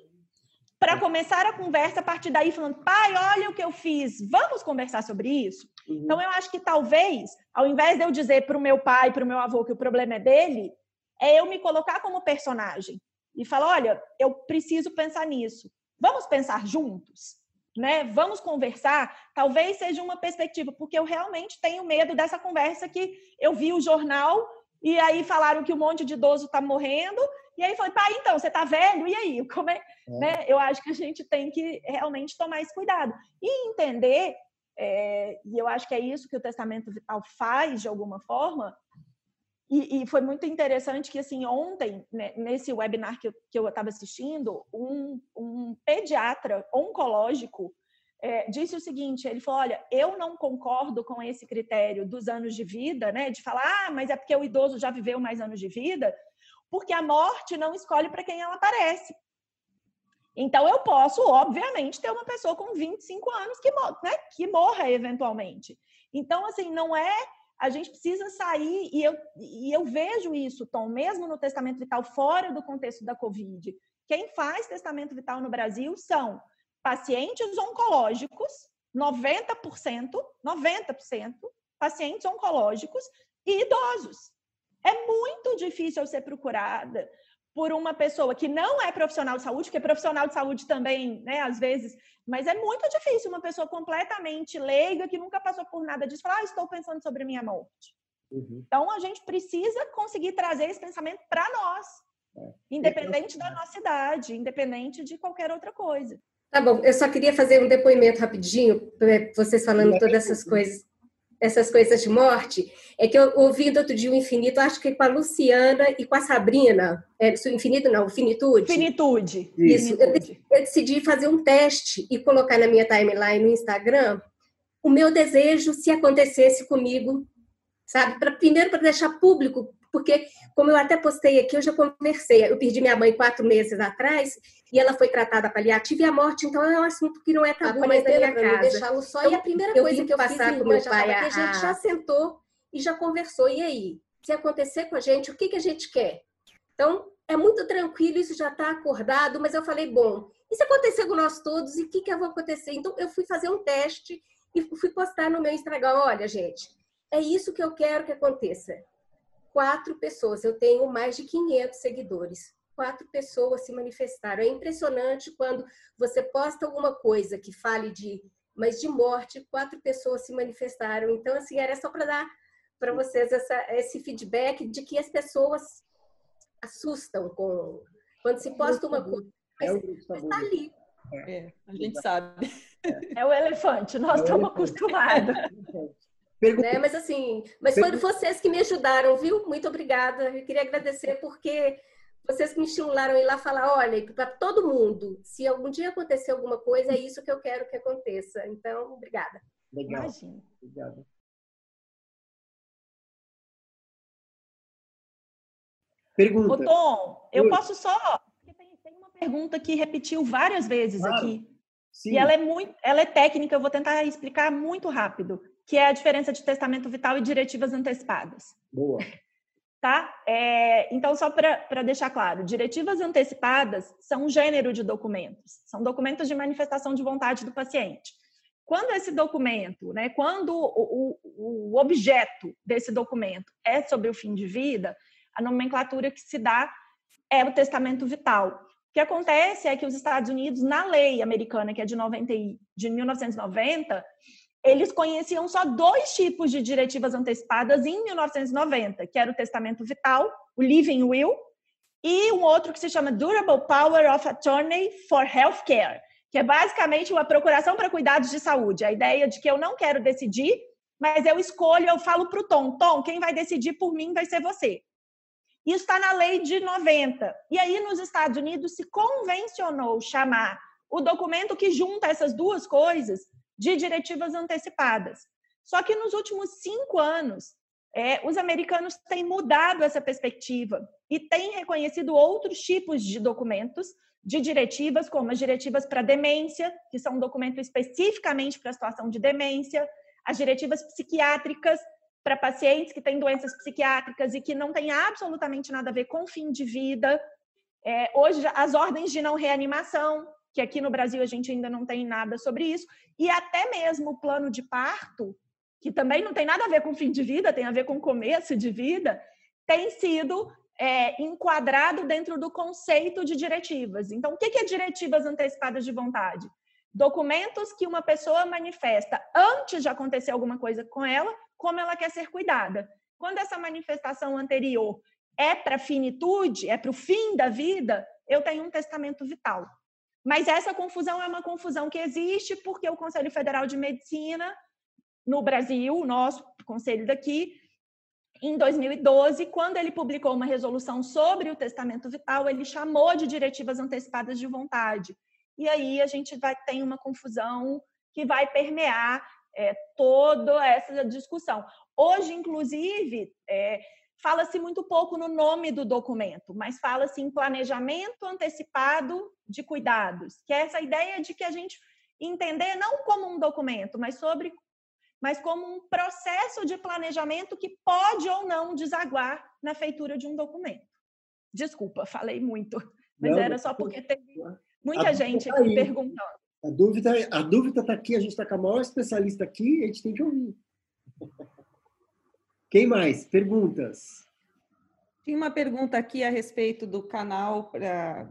C: para começar a conversa a partir daí, falando, pai, olha o que eu fiz, vamos conversar sobre isso? Uhum. Então, eu acho que talvez, ao invés de eu dizer para o meu pai, para o meu avô que o problema é dele, é eu me colocar como personagem e falar: olha, eu preciso pensar nisso. Vamos pensar juntos? Né? Vamos conversar? Talvez seja uma perspectiva, porque eu realmente tenho medo dessa conversa que eu vi o jornal e aí falaram que um monte de idoso está morrendo. E aí foi, pai, então, você está velho? E aí? Como é? é? Né? Eu acho que a gente tem que realmente tomar esse cuidado. E entender, é, e eu acho que é isso que o testamento vital faz, de alguma forma, e, e, foi muito interessante que, assim, ontem, né, nesse webinar que eu estava assistindo, um, um, pediatra oncológico é, disse o seguinte: ele falou, olha, eu não concordo com esse critério dos anos de vida, né, de falar, ah, mas é porque o idoso já viveu mais anos de vida, porque a morte não escolhe para quem ela aparece. Então, eu posso, obviamente, ter uma pessoa com 25 anos que, né, que morra eventualmente. Então, assim, não é a gente precisa sair, e eu, e eu vejo isso, Tom, mesmo no testamento vital, fora do contexto da Covid. Quem faz testamento vital no Brasil são pacientes oncológicos, 90%, 90% pacientes oncológicos e idosos. É muito difícil ser procurada por uma pessoa que não é profissional de saúde, porque profissional de saúde também, né, às vezes, mas é muito difícil uma pessoa completamente leiga, que nunca passou por nada disso, falar, ah, estou pensando sobre minha morte. Uhum. Então, a gente precisa conseguir trazer esse pensamento para nós, é. independente da nossa idade, independente de qualquer outra coisa.
E: Tá bom, eu só queria fazer um depoimento rapidinho, vocês falando todas essas coisas essas coisas de morte, é que eu ouvi do outro dia o Infinito, acho que com a Luciana e com a Sabrina, é, o Infinito não, Finitude.
C: Finitude.
E: Isso, Finitude. Eu, eu decidi fazer um teste e colocar na minha timeline no Instagram o meu desejo se acontecesse comigo, sabe? Pra, primeiro para deixar público porque, como eu até postei aqui, eu já conversei. Eu perdi minha mãe quatro meses atrás e ela foi tratada paliativa e a morte, então é um assunto que não é tabu mais na minha casa. deixá-lo só. Então, e a primeira coisa que eu passar com meu pai, a, a gente já sentou e já conversou. E aí, se acontecer com a gente, o que, que a gente quer? Então, é muito tranquilo, isso já está acordado, mas eu falei, bom, e se acontecer com nós todos, e o que, que vai acontecer? Então, eu fui fazer um teste e fui postar no meu Instagram, olha, gente, é isso que eu quero que aconteça quatro pessoas. Eu tenho mais de 500 seguidores. Quatro pessoas se manifestaram. É impressionante quando você posta alguma coisa que fale de, mas de morte, quatro pessoas se manifestaram. Então, assim, era só para dar para vocês essa, esse feedback de que as pessoas assustam com quando se posta uma coisa. Mas, está ali.
D: É, a gente sabe.
C: É o elefante, nós é estamos acostumados.
E: Né? Mas assim, mas foram vocês que me ajudaram, viu? Muito obrigada. Eu queria agradecer porque vocês me estimularam a ir lá falar, olha, para todo mundo, se algum dia acontecer alguma coisa, é isso que eu quero que aconteça. Então, obrigada.
B: Legal. Imagina. Obrigada. Pergunta.
C: Ô, Tom, eu Oi. posso só. Tem, tem uma pergunta que repetiu várias vezes claro. aqui. Sim. E ela é muito, ela é técnica, eu vou tentar explicar muito rápido que é a diferença de testamento vital e diretivas antecipadas.
B: Boa. [LAUGHS]
C: Tá? É, então, só para deixar claro, diretivas antecipadas são um gênero de documentos, são documentos de manifestação de vontade do paciente. Quando esse documento, né, quando o, o, o objeto desse documento é sobre o fim de vida, a nomenclatura que se dá é o testamento vital. O que acontece é que os Estados Unidos, na lei americana, que é de, 90, de 1990, eles conheciam só dois tipos de diretivas antecipadas em 1990, que era o testamento vital, o living will, e um outro que se chama Durable Power of Attorney for Healthcare, que é basicamente uma procuração para cuidados de saúde. A ideia de que eu não quero decidir, mas eu escolho, eu falo para o Tom, Tom, quem vai decidir por mim vai ser você. Isso está na lei de 90. E aí, nos Estados Unidos, se convencionou chamar o documento que junta essas duas coisas de diretivas antecipadas. Só que nos últimos cinco anos, é, os americanos têm mudado essa perspectiva e têm reconhecido outros tipos de documentos de diretivas, como as diretivas para demência, que são um documento especificamente para a situação de demência, as diretivas psiquiátricas para pacientes que têm doenças psiquiátricas e que não têm absolutamente nada a ver com fim de vida. É, hoje, as ordens de não reanimação, que aqui no Brasil a gente ainda não tem nada sobre isso, e até mesmo o plano de parto, que também não tem nada a ver com fim de vida, tem a ver com começo de vida, tem sido é, enquadrado dentro do conceito de diretivas. Então, o que é diretivas antecipadas de vontade? Documentos que uma pessoa manifesta antes de acontecer alguma coisa com ela, como ela quer ser cuidada. Quando essa manifestação anterior é para finitude, é para o fim da vida, eu tenho um testamento vital. Mas essa confusão é uma confusão que existe porque o Conselho Federal de Medicina, no Brasil, o nosso conselho daqui, em 2012, quando ele publicou uma resolução sobre o testamento vital, ele chamou de diretivas antecipadas de vontade. E aí a gente vai ter uma confusão que vai permear é, toda essa discussão. Hoje, inclusive, é, fala-se muito pouco no nome do documento, mas fala-se em planejamento antecipado de cuidados, que é essa ideia de que a gente entender não como um documento, mas sobre mas como um processo de planejamento que pode ou não desaguar na feitura de um documento. Desculpa, falei muito, mas não, era só porque teve muita gente tá perguntando.
B: A dúvida a dúvida está aqui, a gente está com a maior especialista aqui, a gente tem que ouvir. Quem mais? Perguntas?
D: Tinha uma pergunta aqui a respeito do canal pra,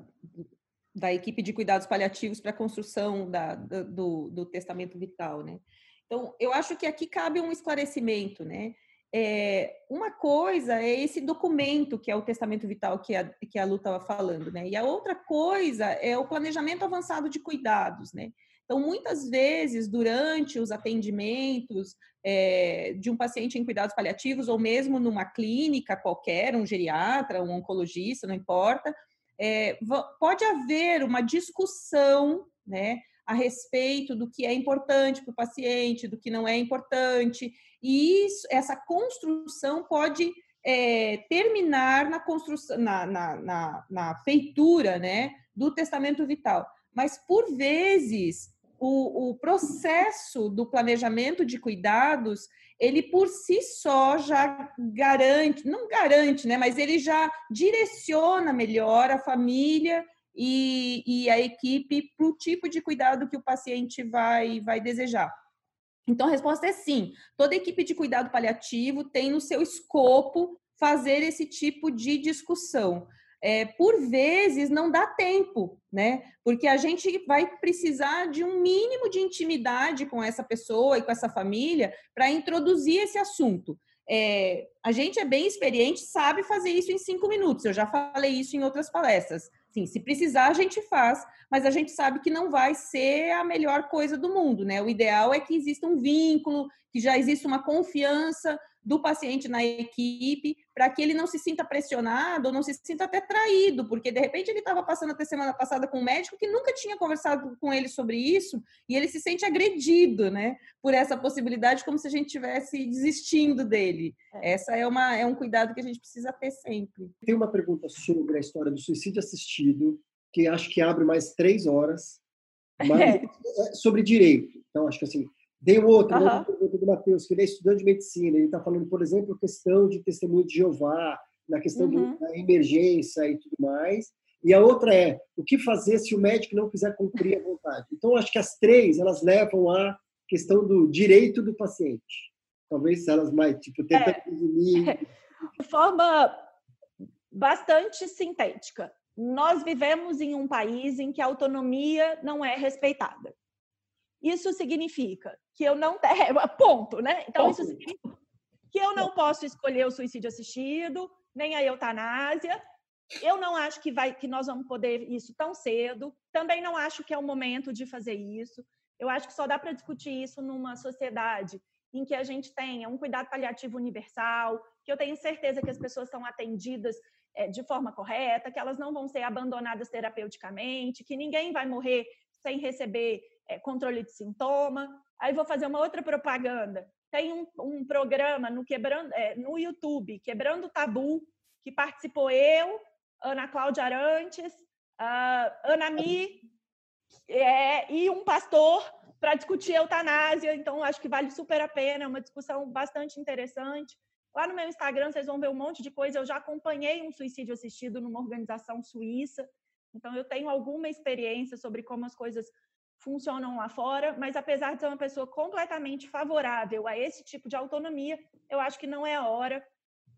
D: da equipe de cuidados paliativos para a construção da, do, do testamento vital, né? Então, eu acho que aqui cabe um esclarecimento, né? É, uma coisa é esse documento que é o testamento vital que a, que a Lu estava falando, né? E a outra coisa é o planejamento avançado de cuidados, né? Então, muitas vezes, durante os atendimentos é, de um paciente em cuidados paliativos, ou mesmo numa clínica qualquer, um geriatra, um oncologista, não importa, é, pode haver uma discussão, né, a respeito do que é importante para o paciente, do que não é importante, e isso, essa construção pode é, terminar na construção, na, na, na, na feitura, né, do testamento vital. Mas por vezes o, o processo do planejamento de cuidados, ele por si só já garante, não garante, né, mas ele já direciona melhor a família e, e a equipe para o tipo de cuidado que o paciente vai, vai desejar. Então, a resposta é sim. Toda equipe de cuidado paliativo tem no seu escopo fazer esse tipo de discussão é, por vezes não dá tempo, né? Porque a gente vai precisar de um mínimo de intimidade com essa pessoa e com essa família para introduzir esse assunto. É, a gente é bem experiente, sabe fazer isso em cinco minutos. Eu já falei isso em outras palestras. Sim, se precisar, a gente faz, mas a gente sabe que não vai ser a melhor coisa do mundo, né? O ideal é que exista um vínculo, que já exista uma confiança do paciente na equipe, para que ele não se sinta pressionado ou não se sinta até traído, porque de repente ele estava passando até semana passada com um médico que nunca tinha conversado com ele sobre isso e ele se sente agredido, né, por essa possibilidade, como se a gente estivesse desistindo dele. É. Essa é uma é um cuidado que a gente precisa ter sempre.
B: Tem uma pergunta sobre a história do suicídio assistido que acho que abre mais três horas, mas [LAUGHS] é. é sobre direito. Então acho que assim tem outra, uhum. outra pergunta do Matheus, que ele é estudante de medicina. Ele está falando, por exemplo, a questão de testemunho de Jeová, na questão uhum. da emergência e tudo mais. E a outra é, o que fazer se o médico não quiser cumprir a vontade? Então, acho que as três, elas levam à questão do direito do paciente. Talvez elas mais, tipo, tentam é. [LAUGHS]
C: De forma bastante sintética. Nós vivemos em um país em que a autonomia não é respeitada. Isso significa que eu não tenho. [LAUGHS] Ponto, né? Então, Ponto. isso significa que eu não posso escolher o suicídio assistido, nem a eutanásia. Eu não acho que, vai, que nós vamos poder isso tão cedo. Também não acho que é o momento de fazer isso. Eu acho que só dá para discutir isso numa sociedade em que a gente tenha um cuidado paliativo universal, que eu tenho certeza que as pessoas estão atendidas é, de forma correta, que elas não vão ser abandonadas terapeuticamente, que ninguém vai morrer sem receber é, controle de sintoma. Aí vou fazer uma outra propaganda. Tem um, um programa no, quebrando, é, no YouTube, Quebrando Tabu, que participou eu, Ana Cláudia Arantes, uh, Ana Mi é, e um pastor para discutir eutanásia. Então, acho que vale super a pena, é uma discussão bastante interessante. Lá no meu Instagram, vocês vão ver um monte de coisa. Eu já acompanhei um suicídio assistido numa organização suíça. Então, eu tenho alguma experiência sobre como as coisas funcionam lá fora, mas apesar de ser uma pessoa completamente favorável a esse tipo de autonomia, eu acho que não é a hora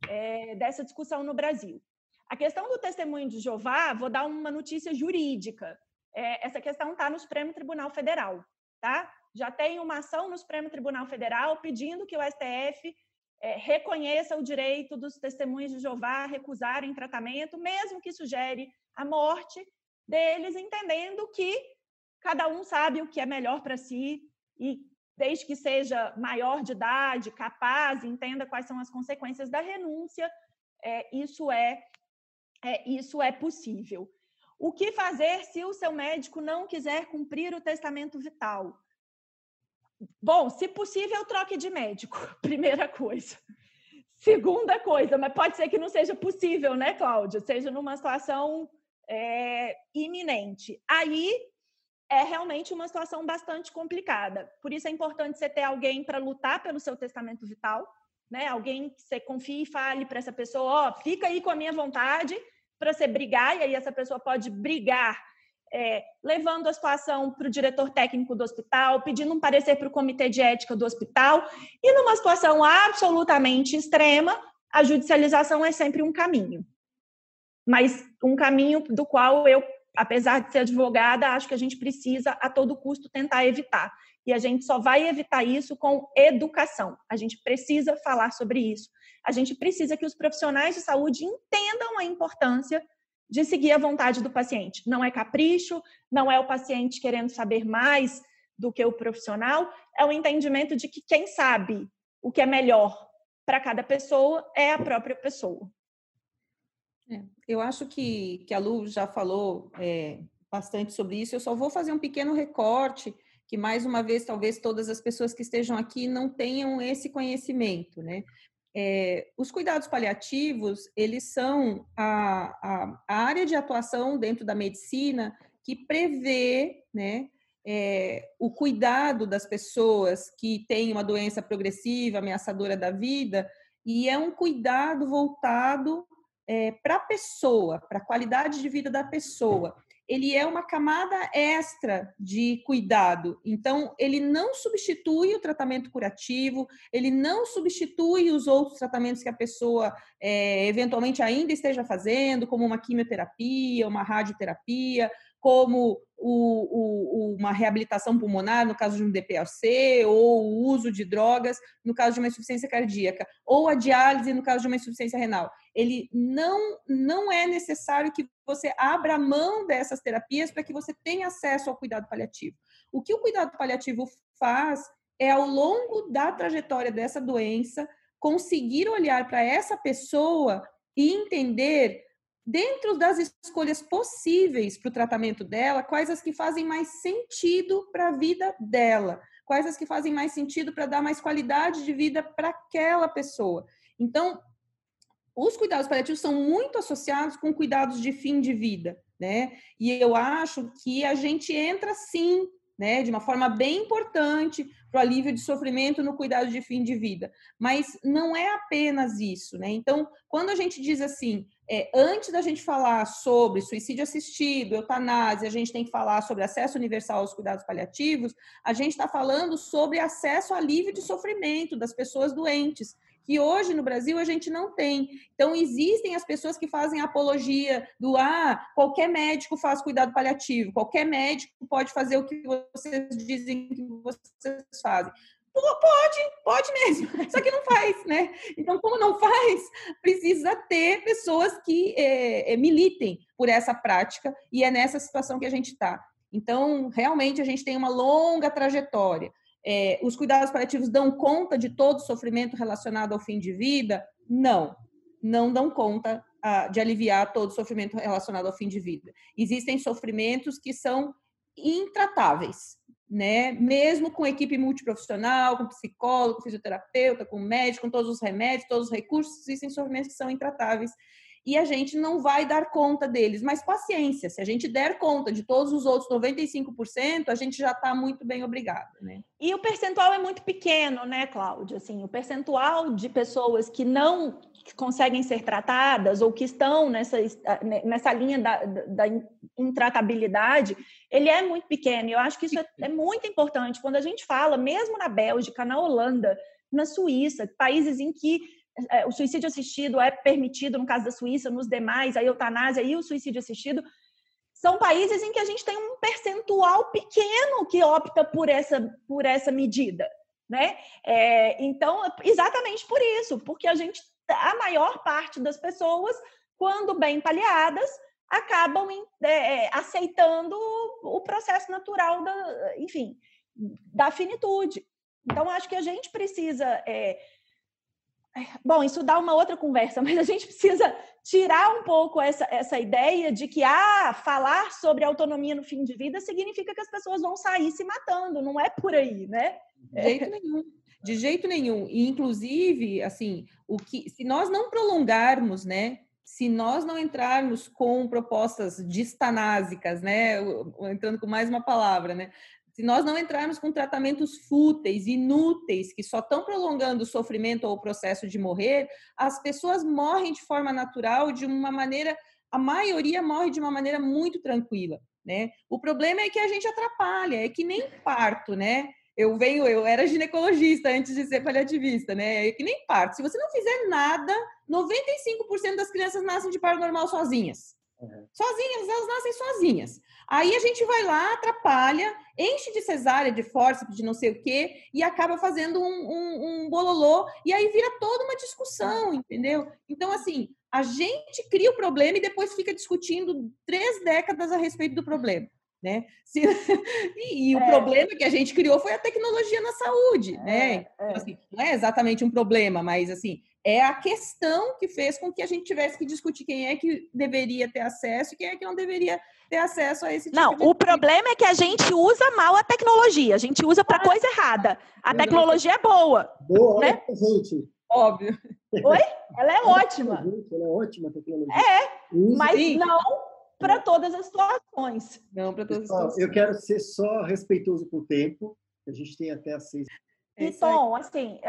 C: é, dessa discussão no Brasil. A questão do testemunho de Jeová, vou dar uma notícia jurídica. É, essa questão está no Supremo Tribunal Federal, tá? Já tem uma ação no Supremo Tribunal Federal pedindo que o STF é, reconheça o direito dos testemunhos de Jeová a recusarem tratamento, mesmo que sugere a morte deles, entendendo que cada um sabe o que é melhor para si e desde que seja maior de idade, capaz, entenda quais são as consequências da renúncia, é, isso é, é isso é possível. O que fazer se o seu médico não quiser cumprir o testamento vital? Bom, se possível, troque de médico, [LAUGHS] primeira coisa. Segunda coisa, mas pode ser que não seja possível, né, Cláudia? Seja numa situação é, iminente. Aí é realmente uma situação bastante complicada. Por isso é importante você ter alguém para lutar pelo seu testamento vital, né? Alguém que você confie e fale para essa pessoa, ó, oh, fica aí com a minha vontade para você brigar, e aí essa pessoa pode brigar é, levando a situação para o diretor técnico do hospital, pedindo um parecer para o comitê de ética do hospital, e numa situação absolutamente extrema, a judicialização é sempre um caminho. Mas um caminho do qual eu apesar de ser advogada, acho que a gente precisa a todo custo tentar evitar. E a gente só vai evitar isso com educação. A gente precisa falar sobre isso. A gente precisa que os profissionais de saúde entendam a importância de seguir a vontade do paciente. Não é capricho, não é o paciente querendo saber mais do que o profissional, é o entendimento de que quem sabe o que é melhor para cada pessoa é a própria pessoa.
D: É, eu acho que, que a Lu já falou é, bastante sobre isso. Eu só vou fazer um pequeno recorte, que mais uma vez, talvez todas as pessoas que estejam aqui não tenham esse conhecimento, né? É, os cuidados paliativos, eles são a, a, a, área de atuação dentro da medicina que prevê, né, é, o cuidado das pessoas que têm uma doença progressiva, ameaçadora da vida, e é um cuidado voltado é, para a pessoa, para a qualidade de vida da pessoa. Ele é uma camada extra de cuidado. Então, ele não substitui o tratamento curativo, ele não substitui os outros tratamentos que a pessoa é, eventualmente ainda esteja fazendo, como uma quimioterapia, uma radioterapia, como o, o, uma reabilitação pulmonar, no caso de um DPLC, ou o uso de drogas, no caso de uma insuficiência cardíaca, ou a diálise, no caso de uma insuficiência renal. Ele não, não é necessário que você abra mão dessas terapias para que você tenha acesso ao cuidado paliativo. O que o cuidado paliativo faz é, ao longo da trajetória dessa doença, conseguir olhar para essa pessoa e entender dentro das escolhas possíveis para o tratamento dela, quais as que fazem mais sentido para a vida dela, quais as que fazem mais sentido para dar mais qualidade de vida para aquela pessoa. Então, os cuidados paliativos são muito associados com cuidados de fim de vida, né? E eu acho que a gente entra sim, né, de uma forma bem importante para o alívio de sofrimento no cuidado de fim de vida. Mas não é apenas isso, né? Então, quando a gente diz assim, é, antes da gente falar sobre suicídio assistido, eutanásia, a gente tem que falar sobre acesso universal aos cuidados paliativos, a gente está falando sobre acesso a alívio de sofrimento das pessoas doentes. Que hoje no Brasil a gente não tem. Então, existem as pessoas que fazem apologia do ah, qualquer médico faz cuidado paliativo, qualquer médico pode fazer o que vocês dizem que vocês fazem. Pode, pode mesmo, [LAUGHS] só que não faz, né? Então, como não faz, precisa ter pessoas que é, militem por essa prática e é nessa situação que a gente está. Então, realmente, a gente tem uma longa trajetória. É, os cuidados paliativos dão conta de todo o sofrimento relacionado ao fim de vida? Não, não dão conta de aliviar todo o sofrimento relacionado ao fim de vida. Existem sofrimentos que são intratáveis, né? Mesmo com equipe multiprofissional, com psicólogo, fisioterapeuta, com médico, com todos os remédios, todos os recursos, existem sofrimentos que são intratáveis e a gente não vai dar conta deles. Mas paciência, se a gente der conta de todos os outros 95%, a gente já está muito bem obrigado, né?
C: E o percentual é muito pequeno, né, Cláudia? Assim, o percentual de pessoas que não conseguem ser tratadas ou que estão nessa, nessa linha da, da intratabilidade, ele é muito pequeno. Eu acho que isso é, é muito importante. Quando a gente fala, mesmo na Bélgica, na Holanda, na Suíça, países em que o suicídio assistido é permitido no caso da Suíça, nos demais, a eutanásia e o suicídio assistido, são países em que a gente tem um percentual pequeno que opta por essa, por essa medida. Né? É, então, exatamente por isso, porque a gente, a maior parte das pessoas, quando bem paliadas, acabam é, é, aceitando o processo natural da, enfim, da finitude. Então, acho que a gente precisa é, Bom, isso dá uma outra conversa, [LAUGHS] mas a gente precisa tirar um pouco essa, essa ideia de que ah, falar sobre autonomia no fim de vida significa que as pessoas vão sair se matando. Não é por aí, né?
D: De jeito nenhum. De jeito nenhum. E, inclusive, assim, o que, se nós não prolongarmos, né? Se nós não entrarmos com propostas distanásicas, né? Entrando com mais uma palavra, né? Se nós não entrarmos com tratamentos fúteis, inúteis, que só estão prolongando o sofrimento ou o processo de morrer, as pessoas morrem de forma natural, de uma maneira, a maioria morre de uma maneira muito tranquila, né? O problema é que a gente atrapalha, é que nem parto, né? Eu venho, eu era ginecologista antes de ser paliativista, né? É que nem parto. Se você não fizer nada, 95% das crianças nascem de parto normal sozinhas. Uhum. Sozinhas, elas nascem sozinhas. Aí a gente vai lá, atrapalha, enche de cesárea, de fórceps, de não sei o quê, e acaba fazendo um, um, um bololô, e aí vira toda uma discussão, entendeu? Então, assim, a gente cria o problema e depois fica discutindo três décadas a respeito do problema. Né? Se... [LAUGHS] e, e é. o problema que a gente criou foi a tecnologia na saúde, é, né? É. Assim, não é exatamente um problema, mas assim, é a questão que fez com que a gente tivesse que discutir quem é que deveria ter acesso e quem é que não deveria ter acesso a esse tipo
C: Não,
D: de
C: o problema é que a gente usa mal a tecnologia, a gente usa para ah, coisa errada. A tecnologia é boa.
B: Boa, né? gente.
D: Óbvio. [LAUGHS]
C: Oi? Ela é ótima.
B: Ela é ótima a tecnologia.
C: É, mas Sim. não para todas as situações.
D: Não para todas as situações.
B: Eu quero ser só respeitoso com o tempo. A gente tem até às seis
C: e Tom, assim,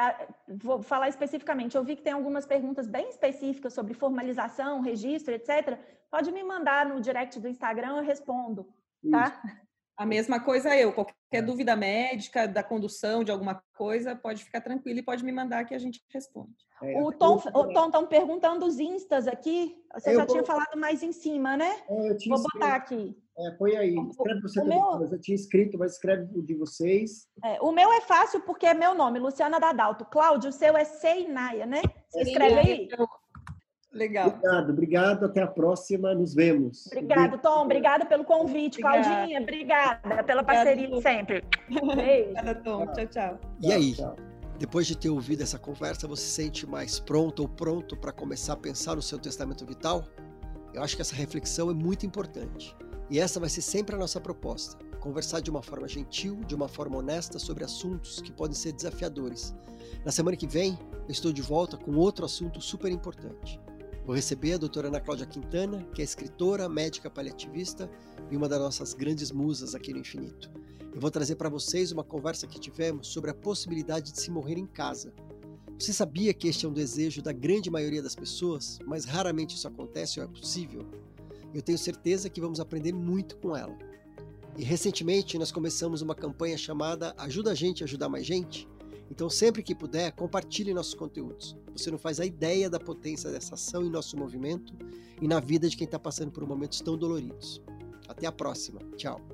C: vou falar especificamente, eu vi que tem algumas perguntas bem específicas sobre formalização, registro, etc. Pode me mandar no direct do Instagram, eu respondo, tá? Isso.
D: A mesma coisa eu, qualquer é. dúvida médica, da condução de alguma coisa, pode ficar tranquilo e pode me mandar que a gente responde.
C: É, o Tom estão perguntando os instas aqui. Você eu já vou... tinha falado mais em cima, né?
B: É,
C: vou botar aqui.
B: É, põe aí. Escreve você o meu... Eu tinha escrito, mas escreve o de vocês.
C: É, o meu é fácil porque é meu nome, Luciana Dadalto. Cláudio, o seu é Seinaia, né? Você escreve aí.
D: Legal.
B: Obrigado, obrigado. Até a próxima. Nos vemos.
C: Obrigado, Tom. Obrigada pelo convite, obrigada. Claudinha. Obrigada pela parceria de sempre. [LAUGHS]
D: Beijo. Obrigada, Tom. Tchau, tchau.
A: E aí? Depois de ter ouvido essa conversa, você se sente mais pronto ou pronto para começar a pensar no seu testamento vital? Eu acho que essa reflexão é muito importante. E essa vai ser sempre a nossa proposta: conversar de uma forma gentil, de uma forma honesta sobre assuntos que podem ser desafiadores. Na semana que vem, eu estou de volta com outro assunto super importante. Vou receber a doutora Ana Cláudia Quintana, que é escritora, médica paliativista e uma das nossas grandes musas aqui no Infinito. Eu vou trazer para vocês uma conversa que tivemos sobre a possibilidade de se morrer em casa. Você sabia que este é um desejo da grande maioria das pessoas, mas raramente isso acontece ou é possível? Eu tenho certeza que vamos aprender muito com ela. E recentemente nós começamos uma campanha chamada Ajuda a gente a ajudar mais gente,
B: Então, sempre que puder, compartilhe nossos conteúdos. Você não faz a ideia da potência dessa ação em nosso movimento e na vida de quem está passando por momentos tão doloridos. Até a próxima. Tchau.